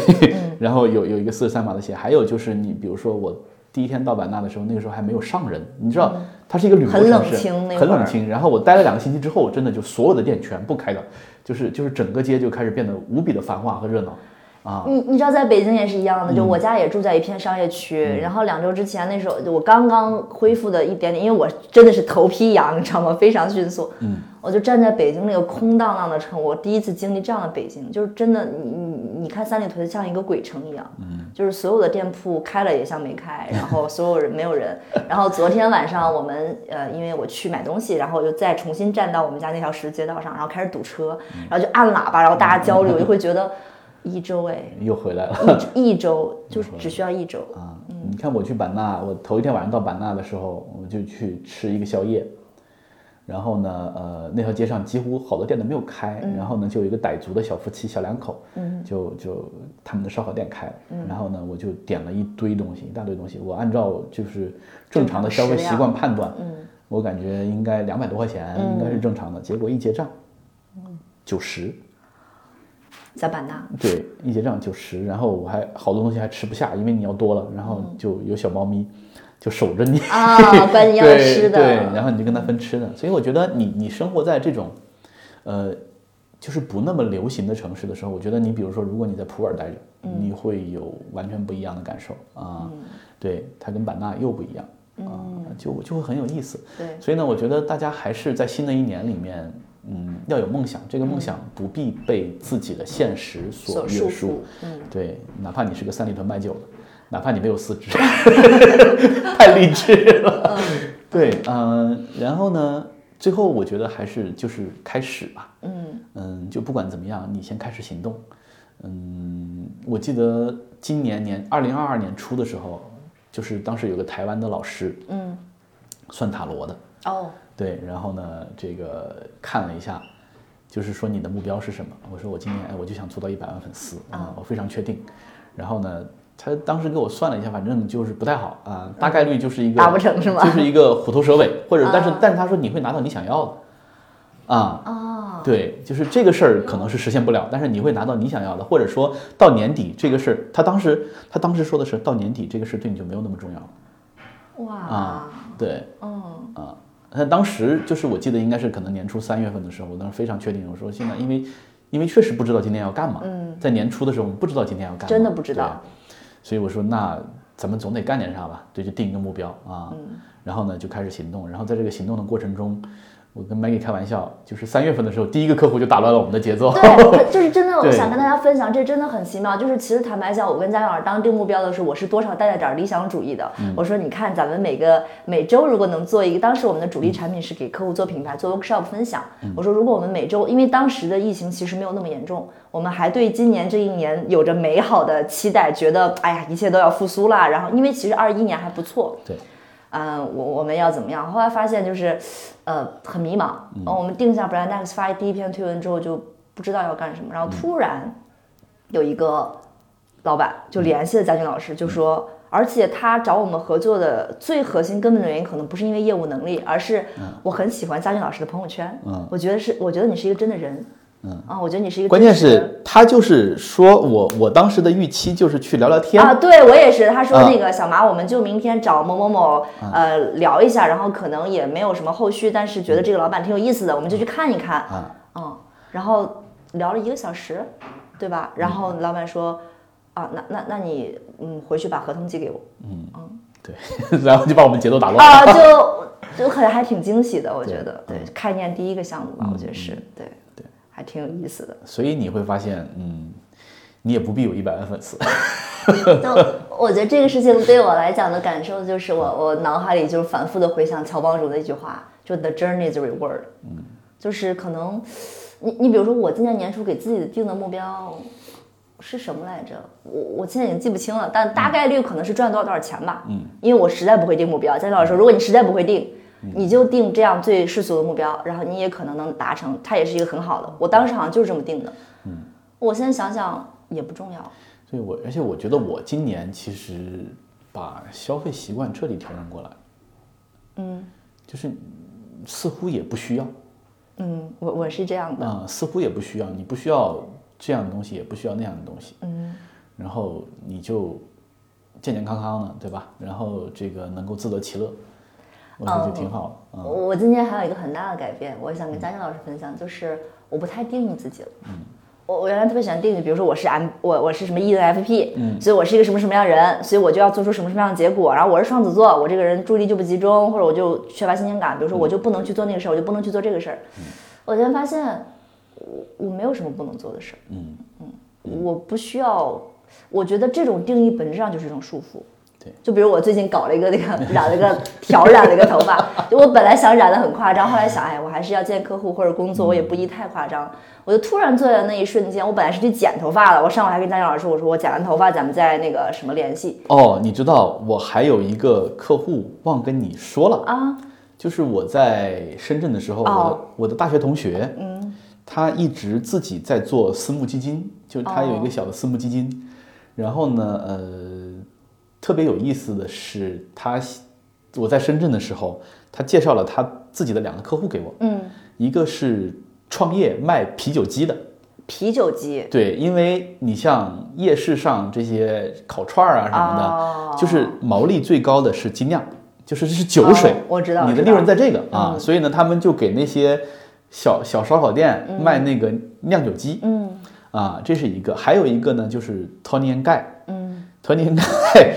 S3: 然后有有一个四十三码的鞋，还有就是你比如说我第一天到版纳的时候，那个时候还没有上人，你知道它是一个旅游
S2: 很冷
S3: 城市，
S2: 清那会儿
S3: 很冷清。然后我待了两个星期之后，真的就所有的店全部开了，就是就是整个街就开始变得无比的繁华和热闹啊。
S2: 你你知道，在北京也是一样的，就
S3: 嗯
S2: 我家也住在一片商业区，然后两周之前那时候我刚刚恢复的一点点，因为我真的是头皮痒，你知道吗？非常迅速，嗯，我就站在北京那个空荡荡的城，我第一次经历这样的北京，就是真的，你你你看三里屯像一个鬼城一样，嗯，就是所有的店铺开了也像没开，然后所有人没有人，然后昨天晚上我们呃，因为我去买东西，然后我就再重新站到我们家那条十字街道上，然后开始堵车，然后就按喇叭，然后大家交流，我就会觉得一周哎。
S3: 又回来了
S2: 一一周 就是只需要一周，
S3: 啊！你看我去版纳，我头一天晚上到版纳的时候，我就去吃一个宵夜。然后呢，呃，那条街上几乎好多店都没有开，然后呢，就有一个傣族的小夫妻、小两口，嗯，就就他们的烧烤店开了，然后呢，我就点了一堆东西，一大堆东西，我按照就是正常的消费习惯判断，嗯，我感觉应该两百多块钱应该是正常的，结果一结账，九十，
S2: 在版纳，
S3: 对，一结账九十，然后我还好多东西还吃不下，因为你要多了，然后就有小猫咪就守着你
S2: 啊管你要
S3: 对
S2: 吃的
S3: 对，然后你就跟他分吃的。所以我觉得你你生活在这种，呃，就是不那么流行的城市的时候，我觉得你比如说，如果你在普洱待着，你会有完全不一样的感受啊。对，它跟版纳又不一样啊，就就会很有意思。
S2: 对
S3: 所以呢，我觉得大家还是在新的一年里面，嗯，要有梦想。这个梦想不必被自己的现实所约束。
S2: 缚嗯，
S3: 对，哪怕你是个三里屯卖酒的，哪怕你没有四肢，太励志了。对，嗯、然后呢，最后我觉得还是就是开始吧。
S2: 嗯
S3: 嗯，就不管怎么样，你先开始行动。嗯，我记得今年年二零二二年初的时候，就是当时有个台湾的老师
S2: 嗯，
S3: 算塔罗的，
S2: 哦，
S3: 对，然后呢，这个看了一下，就是说你的目标是什么？我说我今年哎，我就想做到一百万粉丝啊、我非常确定。然后呢，他当时给我算了一下，反正就是不太好啊、大概率就是一个
S2: 达不成是吗？
S3: 就是一个虎头蛇尾，或者但是、
S2: 啊
S3: 但是他说你会拿到你想要的，啊、
S2: 哦，
S3: 对，就是这个事儿可能是实现不了，但是你会拿到你想要的，或者说到年底这个事儿，他当时他当时说的是到年底这个事对你就没有那么重要了。
S2: 哇，
S3: 啊，对。
S2: 嗯。
S3: 啊，那当时就是我记得应该是可能年初三月份的时候，我当时非常确定，我说现在因为因为确实不知道今天要干嘛，
S2: 嗯，
S3: 在年初的时候我们不知道今天要干嘛，
S2: 真的不知道。
S3: 对，所以我说那咱们总得干点啥吧，对，就定一个目标啊，
S2: 嗯
S3: 然后呢就开始行动，然后在这个行动的过程中。我跟 Maggie 开玩笑，就是三月份的时候，第一个客户就打乱了我们的节奏。
S2: 对，就是真的，我
S3: 对
S2: 想跟大家分享，这真的很奇妙。就是其实坦白讲，我跟佳颖老师当定目标的时候，我是多少带着点理想主义的。
S3: 嗯
S2: 我说，你看咱们每个每周如果能做一个，当时我们的主力产品是给客户做品牌、做 workshop 分享。
S3: 嗯
S2: 我说，如果我们每周，因为当时的疫情其实没有那么严重，我们还对今年这一年有着美好的期待，觉得哎呀，一切都要复苏啦。然后，因为其实二一年还不错，
S3: 对，
S2: 嗯，我我们要怎么样？后来发现就是，呃，很迷茫。然后我们定下 Brand X 发第一篇推文之后，就不知道要干什么。然后突然有一个老板就联系了佳俊老师，就说，而且他找我们合作的最核心根本的原因，可能不是因为业务能力，而是我很喜欢佳俊老师的朋友圈。
S3: 嗯，
S2: 我觉得是，我觉得你是一个真的人。
S3: 嗯
S2: 啊，我觉得你是一个
S3: 关键是他就是说我我当时的预期就是去聊聊天，
S2: 啊，对我也是。他说
S3: 啊
S2: 那个小马，我们就明天找某某某呃聊一下，然后可能也没有什么后续，但是觉得这个老板挺有意思的，我们就去看一看。
S3: 啊，
S2: 嗯，然后聊了一个小时，对吧？然后
S3: 嗯
S2: 老板说啊，那那那你嗯回去把合同寄给我嗯嗯
S3: 对，然后就把我们节奏打乱。
S2: 啊，就就很还挺惊喜的，我觉得对开年第一个项目吧，我觉得是对对，还挺有意思的。
S3: 所以你会发现，嗯，你也不必有一百万粉丝。
S2: 那我觉得这个事情对我来讲的感受，就是我我脑海里就是反复的回想乔帮主的一句话，就 The journey is reward。嗯，就是可能你你比如说我今年年初给自己定的目标是什么来着？我我现在已经记不清了，但大概率可能是赚多少多少钱吧。嗯，因为我实在不会定目标。佳老师说，如果你实在不会定。你就定这样最世俗的目标，然后你也可能能达成，它也是一个很好的。我当时好像就是这么定的。嗯，我现在想想也不重要。
S3: 所以我而且我觉得我今年其实把消费习惯彻底调整过来，
S2: 嗯
S3: 就是似乎也不需要
S2: 嗯，我我是这样的。
S3: 啊、似乎也不需要，你不需要这样的东西，也不需要那样的东西，
S2: 嗯
S3: 然后你就健健康康的，对吧？然后这个能够自得其乐，我觉得就挺好。
S2: 我我今天还有一个很大的改变，我想跟佳欣老师分享，就是我不太定义自己了。嗯，我我原来特别喜欢定义，比如说我是 M，我我是什么 ENFP，嗯，所以我是一个什么什么样的人，所以我就要做出什么什么样的结果。然后我是双子座，我这个人注意力就不集中，或者我就缺乏新鲜感，比如说我就不能去做那个事儿，我就不能去做这个事儿。我现在发现，我我没有什么不能做的事儿。
S3: 嗯
S2: 我不需要，我觉得这种定义本质上就是一种束缚。
S3: 对，
S2: 就比如我最近搞了一个那个 染了个挑染了一个头发，就我本来想染的很夸张，后来想，哎，我还是要见客户或者工作，我也不宜太夸张。我就突然坐在那一瞬间，我本来是去剪头发了，我上午还跟张老师说，我说我剪完头发咱们再那个什么联系。
S3: 哦，你知道我还有一个客户忘跟你说了，
S2: 啊，
S3: 就是我在深圳的时候，我的
S2: 哦
S3: 我的大学同学，嗯，他一直自己在做私募基金，就他有一个小的私募基金，然后呢，呃，特别有意思的是，他我在深圳的时候，他介绍了他自己的两个客户给我，
S2: 嗯，
S3: 一个是创业卖啤酒机的，
S2: 啤酒机
S3: 对，因为你像夜市上这些烤串儿啊什么的，
S2: 哦。
S3: 就是毛利最高的是精酿，就是这是酒水，
S2: 哦我知道
S3: 你的利润在这个啊，
S2: 嗯。
S3: 所以呢，他们就给那些小小烧烤店卖那个酿酒机，
S2: 嗯。
S3: 啊，这是一个，还有一个呢就是 Tony and Guy，
S2: 嗯。
S3: Tony and Guy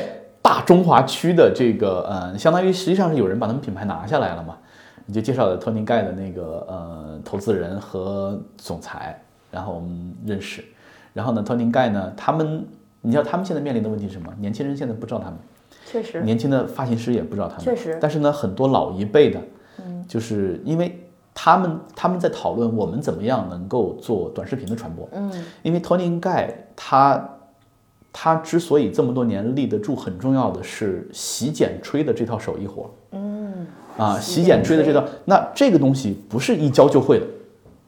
S3: 大中华区的这个呃，相当于实际上是有人把他们品牌拿下来了嘛，你就介绍了 Tony Guy 的那个呃投资人和总裁，然后我们认识，然后呢，Tony Guy 呢，他们你知道他们现在面临的问题是什么？年轻人现在不知道他们，
S2: 确实，
S3: 年轻的发型师也不知道他们。
S2: 确实。
S3: 但是呢，很多老一辈的，嗯。就是因为他们他们在讨论我们怎么样能够做短视频的传播。嗯，因为 Tony 盖他他之所以这么多年立得住，很重要的是洗剪吹的这套手艺活。嗯，啊，洗剪吹的这套，那这个东西不是一教就会的。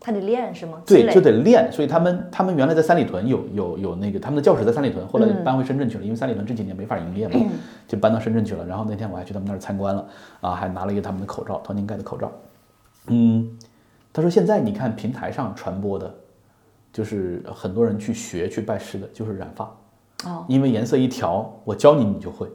S2: 他得练是吗？
S3: 对，就得练。所以他们他们原来在三里屯有有有那个他们的教室在三里屯，后来
S2: 嗯
S3: 搬回深圳去了，因为三里屯这几年没法营业嘛，就搬到深圳去了。然后那天我还去他们那儿参观了，啊，还拿了一个他们的口罩，托宁盖的口罩。嗯，他说现在你看平台上传播的，就是很多人去学去拜师的，就是染发，
S2: 哦，
S3: 因为颜色一调，我教你你就会。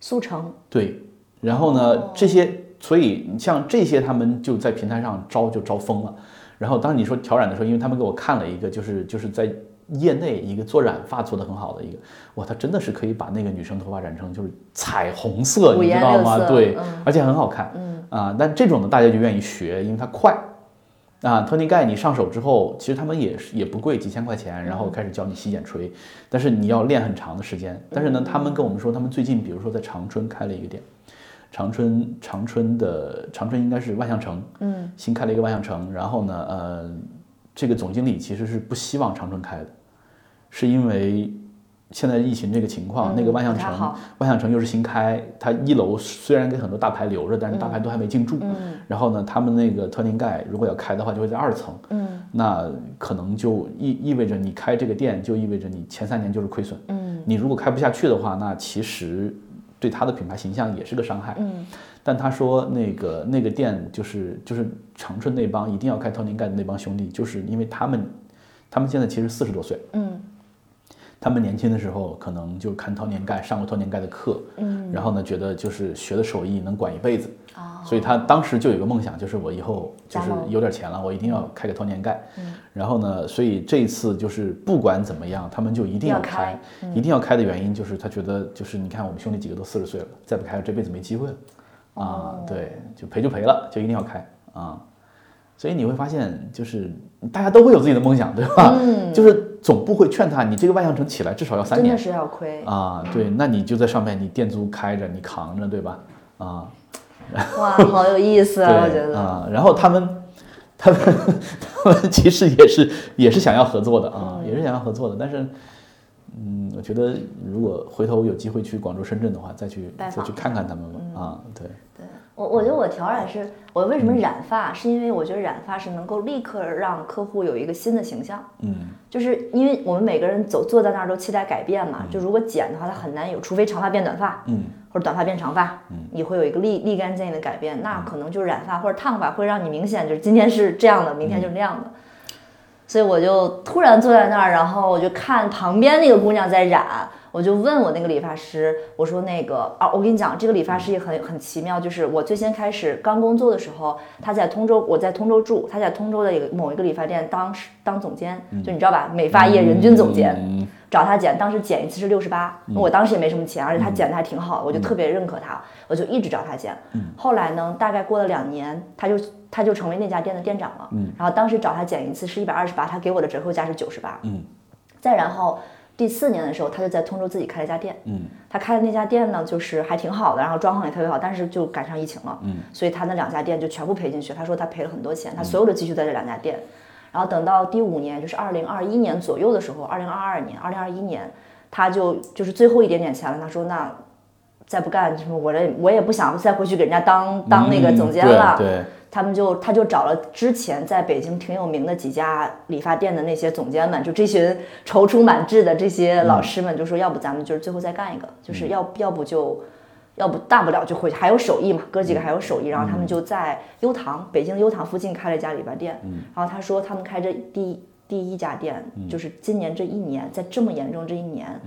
S2: 速成，
S3: 对，然后呢，这些，所以你像这些，他们就在平台上招就招疯了。然后当你说调染的时候，因为他们给我看了一个，就是就是在业内一个做染发做得很好的一个，哇，他真的是可以把那个女生头发染成就是彩虹色，
S2: 五
S3: 你知道吗？对，
S2: 嗯
S3: 而且很好看。嗯啊，但这种呢大家就愿意学，因为它快。啊，托尼盖你上手之后，其实他们也是也不贵，几千块钱，然后开始教你洗剪吹，但是你要练很长的时间。但是呢，他们跟我们说，他们最近比如说在长春开了一个店，长春长春的长春应该是万象城，嗯，新开了一个万象城，然后呢，呃，这个总经理其实是不希望长春开的，是因为现在疫情这个情况，那个万象城万象城又是新开，它一楼虽然给很多大牌留着，但是大牌都还没进驻。嗯，然后呢，他们那个特宁盖如果要开的话，就会在二层。嗯，那可能就意意味着你开这个店，就意味着你前三年就是亏损。嗯，你如果开不下去的话，那其实对他的品牌形象也是个伤害。嗯，但他说那个那个店就是就是长春那帮一定要开特宁盖的那帮兄弟，就是因为他们他们现在其实四十多岁。
S2: 嗯
S3: 他们年轻的时候可能就看掏年盖，上过掏年盖的课，嗯，然后呢，觉得就是学的手艺能管一辈子，
S2: 哦。
S3: 所以他当时就有个梦想，就是我以后就是有点钱了，我一定要开个掏年盖，嗯，然后呢，所以这一次就是不管怎么样，他们就一定
S2: 要
S3: 开，
S2: 开
S3: 一定要开的原因就是他觉得就是你看我们兄弟几个都四十岁了，再不开这辈子没机会了，啊，对，就赔就赔了，就一定要开啊。所以你会发现，就是大家都会有自己的梦想，对吧？嗯，就是总部会劝他，你这个万象城起来至少要三年
S2: 真的是要亏。
S3: 啊，对，那你就在上面，你店租开着，你扛着，对吧？啊，
S2: 哇，好有意思啊！我觉得，
S3: 啊，然后他们，他们，他们其实也是也是想要合作的啊，也是想要合作的，但是，嗯，我觉得如果回头有机会去广州、深圳的话，再去再去看看他们吧啊，对对，
S2: 我我觉得我调染是我为什么染发，是因为我觉得染发是能够立刻让客户有一个新的形象。
S3: 嗯，
S2: 就是因为我们每个人走坐在那儿都期待改变嘛，就如果剪的话，它很难有，除非长发变短发，
S3: 嗯，
S2: 或者短发变长发，嗯，你会有一个立立竿见影的改变。那可能就是染发或者烫发会让你明显就是今天是这样的，明天就是那样的。所以我就突然坐在那儿，然后我就看旁边那个姑娘在染，我就问我那个理发师，我说那个啊，我跟你讲，这个理发师也很很奇妙，就是我最先开始刚工作的时候，他在通州，我在通州住，他在通州的一个某一个理发店当当总监，就你知道吧，美发业人均总监。
S3: 嗯
S2: 找他剪，当时剪一次是六十八，我当时也没什么钱，而且他剪的还挺好的，我就特别认可他，我就一直找他剪。后来呢，大概过了两年，他就他就成为那家店的店长了。然后当时找他剪一次是一百二十八，他给我的折扣价是九十八。再然后第四年的时候，他就在通州自己开了一家店。
S3: 嗯，
S2: 他开的那家店呢，就是还挺好的，然后装潢也特别好，但是就赶上疫情了。嗯，所以他那两家店就全部赔进去。他说他赔了很多钱，他所有的积蓄在这两家店。然后等到第五年，就是二零二一年左右的时候，二零二二年、二零二一年，他就就是最后一点点钱了。他说那再不干什么，我这我也不想再回去给人家当当那个总监了。
S3: 嗯对对
S2: 他们就他就找了之前在北京挺有名的几家理发店的那些总监们，就这群踌躇满志的这些老师们，就说要不咱们就是最后再干一个，就是要要不就。要不大不了就回去，还有手艺嘛，哥几个还有手艺，然后他们就在悠唐，北京悠唐附近开了一家理发店。然后他说他们开这第第一家店，就是今年这一年，在这么严重这一年，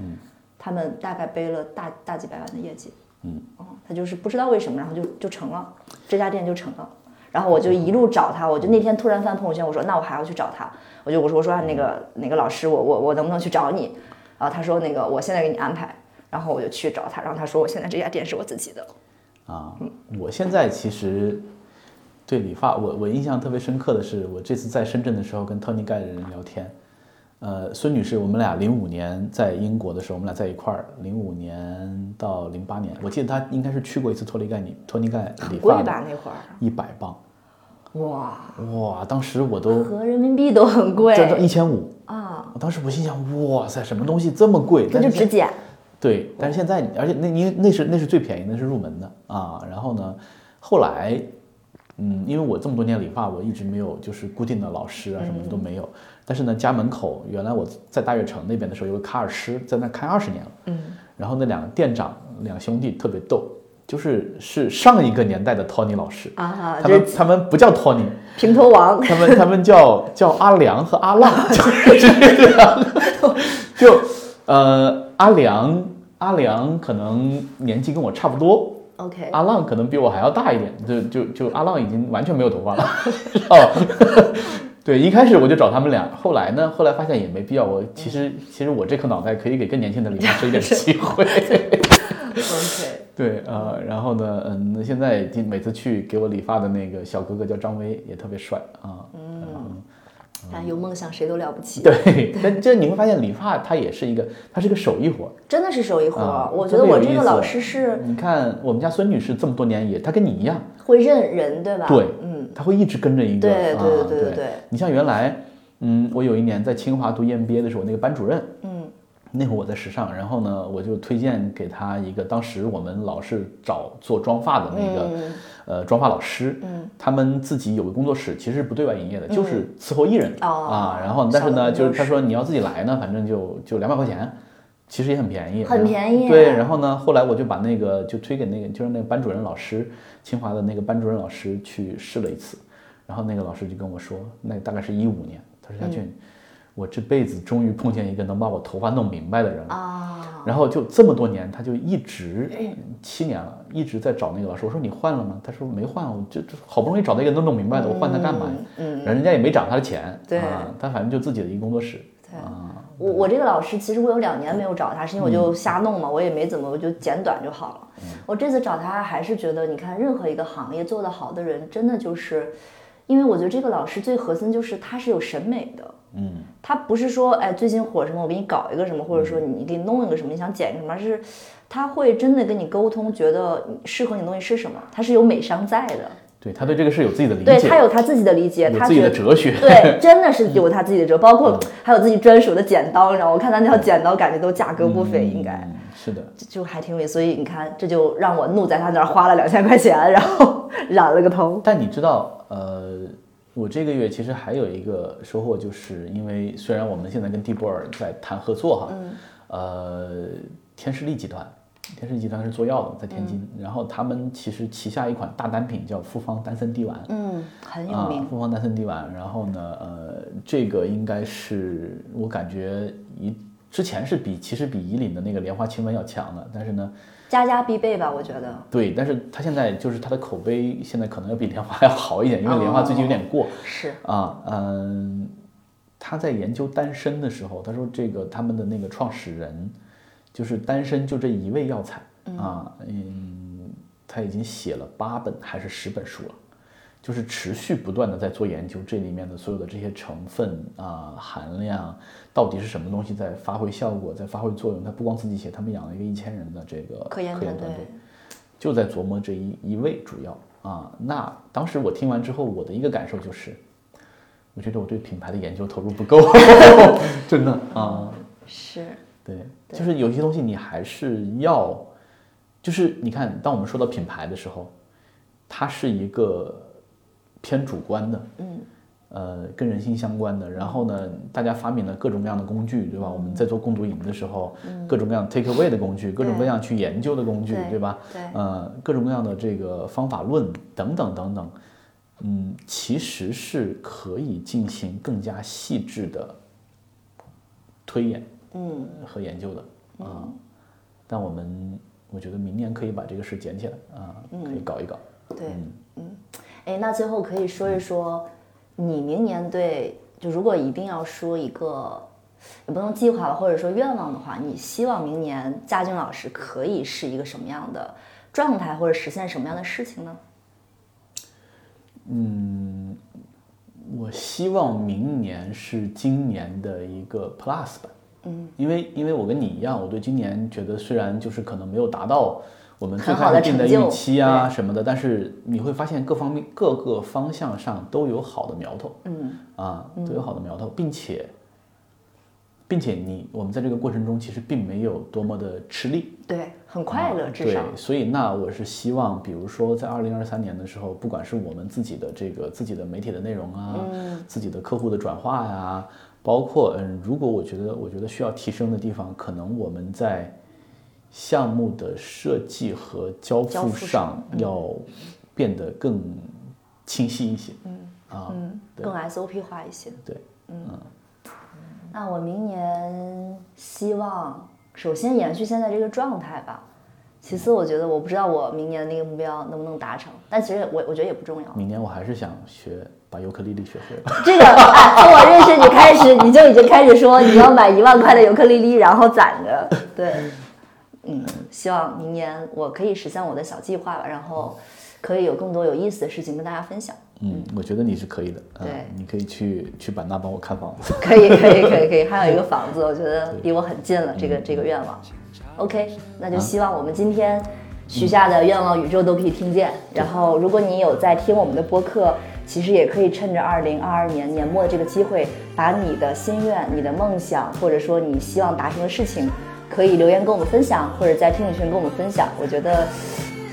S2: 他们大概背了大大几百万的业绩。嗯，他就是不知道为什么，然后就就成了，这家店就成了。然后我就一路找他，我就那天突然翻朋友圈，我说那我还要去找他，我就我说我说那个哪个老师，我我我能不能去找你？然后他说那个我现在给你安排，然后我就去找他，然后他说我现在这家店是我自己的。
S3: 啊，我现在其实对理发，我我印象特别深刻的是，我这次在深圳的时候跟 Tony 盖的人聊天，呃，孙女士，我们俩零五年在英国的时候，我们俩在一块儿，零五年到零八年，我记得她应该是去过一次托尼盖尼托尼盖理
S2: 贵吧那会儿？
S3: 一百磅，
S2: 哇，
S3: 哇！当时我都
S2: 合人民币都很贵
S3: 这一千五，
S2: 啊，
S3: 我当时我心想，哇塞，什么东西这么贵？
S2: 那就
S3: 但是现
S2: 只剪。
S3: 对，但是现在，而且那因为那是那是最便宜，那是入门的啊。然后呢，后来，嗯，因为我这么多年理发，我一直没有就是固定的老师啊，什么的都没有。但是呢，家门口原来我在大悦城那边的时候，有个卡尔师在那开二十年了。
S2: 嗯，
S3: 然后那两个店长两兄弟特别逗，就是是上一个年代的 Tony 老师，
S2: 啊，
S3: 他们他们不叫 Tony，
S2: 平头王，
S3: 他们他们叫叫阿良和阿浪，就是这样，就呃阿良阿良可能年纪跟我差不多，
S2: OK，
S3: 阿浪可能比我还要大一点，就就就阿浪已经完全没有头发了，哦，对，一开始我就找他们俩，后来呢，后来发现也没必要，我其实其实我这颗脑袋可以给更年轻的理发师一点 机会。
S2: OK，
S3: 对，呃，然后呢，嗯，那现在今每次去给我理发的那个小哥哥叫张威，也特别帅啊。
S2: 但有梦想谁都了不起，
S3: 对，但这你会发现理发它也是一个，它是个手艺活。
S2: 真的是手艺活。我觉得我这个老师是
S3: 你看我们家孙女士这么多年也，她跟你一样，
S2: 会认人，对吧？
S3: 对，
S2: 嗯，
S3: 她会一直跟着一个。
S2: 对对对对
S3: 对你像原来，嗯，我有一年在清华读 EMBA 的时候，那个班主任，
S2: 嗯，
S3: 那会儿我在时尚，然后呢，我就推荐给他一个，当时我们老是找做妆发的那个，
S2: 嗯。
S3: 呃，妆发老师，
S2: 嗯，
S3: 他们自己有个工作室，其实不对外营业的，就是伺候艺人、
S2: 哦
S3: 啊。然后，但是呢，就是他说你要自己来呢，反正就就两百块钱，其实也很便宜，
S2: 很便宜
S3: 对，然后呢，后来我就把那个就推给那个就是那个班主任老师，清华的那个班主任老师去试了一次，然后那个老师就跟我说，那大概是一五年，他说夏俊，我这辈子终于碰见一个能把我头发弄明白的人了。
S2: 啊，
S3: 然后就这么多年，他就一直七年了，一直在找那个老师。我说你换了吗？他说没换，我就就好不容易找到一个能弄明白的，我换他干嘛呀？
S2: 嗯，
S3: 人家也没涨他的钱，
S2: 对
S3: 啊，他反正就自己的一个工作室
S2: 对
S3: 啊。
S2: 我我这个老师其实我有两年没有找他，是因为我
S3: 嗯
S2: 就瞎弄嘛，我也没怎么，我就剪短就好了。我这次找他还是觉得，你看任何一个行业做得好的人，真的就是，因为我觉得这个老师最核心就是他是有审美的。
S3: 嗯，
S2: 他不是说，哎，最近火什么，我给你搞一个什么，或者说你给你弄一个什么，你想剪什么，而是他会真的跟你沟通，觉得适合你的东西是什么，他是有美商在的，
S3: 对他对这个是有自己的理解
S2: 对
S3: 解，
S2: 他有他自己的理解，
S3: 他 自己的哲学。
S2: 对，真的是有他自己的哲，包括还有自己专属的剪刀，你知道？我看他那条剪刀，感觉都价格不菲，应该
S3: 嗯是的，
S2: 就还挺有意思。所以你看，这就让我怒在他那儿花了两千块钱，然后 染了个头。
S3: 但你知道，呃，我这个月其实还有一个收获，就是因为虽然我们现在跟蒂博尔在谈合作哈，
S2: 嗯
S3: 呃，天士力集团，天士力集团是做药的，在天津，
S2: 嗯
S3: 然后他们其实旗下一款大单品叫复方丹参滴丸，
S2: 嗯，很有
S3: 啊
S2: 名，。
S3: 复方丹参滴丸，然后呢，呃，这个应该是我感觉一之前是比其实比以岭的那个莲花清瘟要强的，但是呢，
S2: 家家必备吧，我觉得。
S3: 对，但是它现在就是它的口碑现在可能要比莲花要好一点，因为莲花最近有点过。
S2: 是，
S3: 啊，嗯，他在研究丹参的时候，他说这个他们的那个创始人，就是丹参就这一味药材啊，嗯，他已经写了八本还是十本书了，就是持续不断的在做研究，这里面的所有的这些成分啊、含量到底是什么东西在发挥效果，在发挥作用。他不光自己写，他们养了一个一千人的这个
S2: 科研团队
S3: 队。就在琢磨这一一味主要啊。那当时我听完之后，我的一个感受就是，我觉得我对品牌的研究投入不够，真的啊。
S2: 是，
S3: 对，就是有些东西你还是要，就是你看，当我们说到品牌的时候，它是一个偏主观的，
S2: 嗯，
S3: 呃，跟人性相关的。然后呢，大家发明了各种各样的工具，对吧？我们在做共读营的时候，各种各样 take away 的工具，各种各样去研究的工具，
S2: 对。
S3: 对吧？
S2: 对。
S3: 呃，各种各样的这个方法论等等等等，嗯，其实是可以进行更加细致的推演，
S2: 嗯，
S3: 和研究的啊。但我们我觉得明年可以把这个事捡起来啊，可以搞一搞。
S2: 对，嗯，哎，那最后可以说一说，你明年对，就如果一定要说一个，也不能计划了，或者说愿望的话，你希望明年佳俊老师可以是一个什么样的状态，或者实现什么样的事情呢？
S3: 嗯我希望明年是今年的一个 Plus 版。嗯，因为因为我跟你一样，我对今年觉得虽然就是可能没有达到我们最开始定的预期啊什么的，但是你会发现各方面各个方向上都有好的苗头。嗯，啊，都有好的苗头，并且。并且你我们在这个过程中其实并没有多么的吃力，
S2: 对，很快乐，至少。
S3: 对，所以那我是希望，比如说在二零二三年的时候，不管是我们自己的这个自己的媒体的内容啊，自己的客户的转化呀，包括嗯，如果我觉得我觉得需要提升的地方，可能我们在项目的设计和交付上要变得更清晰一些，嗯啊，
S2: 更 SOP 化一些，
S3: 对，嗯。
S2: 那我明年希望首先延续现在这个状态吧，其次我觉得我不知道我明年的那个目标能不能达成，但其实我我觉得也不重要。
S3: 明年我还是想学把尤克里里学会了。
S2: 这个从我认识你开始，你就已经开始说你要买一万块的尤克里里，然后攒着。对，嗯，希望明年我可以实现我的小计划吧，然后可以有更多有意思的事情跟大家分享。
S3: 嗯，我觉得你是可以的。
S2: 对，
S3: 你可以去去版纳帮我看房子。
S2: 可以，可以，可以，可以。还有一个房子，我觉得 离我很近了。这个这个愿望，OK，那就希望我们今天许下的愿望，宇宙都可以听见。然后，如果你有在听我们的播客，其实也可以趁着二零二二年年末的这个机会，把你的心愿、你的梦想，或者说你希望达成的事情，可以留言跟我们分享，或者在听友群跟我们分享。我觉得，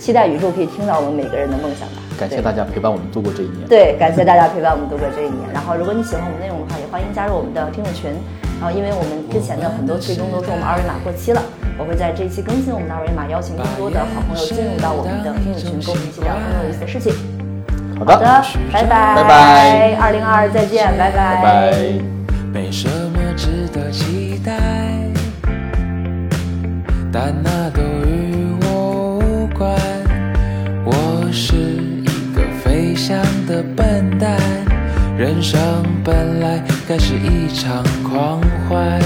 S2: 期待宇宙可以听到我们每个人的梦想吧。
S3: 感谢大家陪伴我们度过这一年。
S2: 对，感谢大家陪伴我们度过这一年。然后，如果你喜欢我们内容的话，也欢迎加入我们的听友群。然后，因为我们之前的很多最终都是我们二维码过期了，我会在这一期更新我们的二维码，邀请更多的好朋友进入到我们的听友群，跟我们一起聊更有意思的事情。
S3: 好的，
S2: 拜拜，
S3: 拜拜，
S2: 二零二二再见，拜
S3: 拜，拜拜。没什么值得期待，但那都与我无关。我是。一个飞翔的笨蛋，人生本来该是一场狂欢。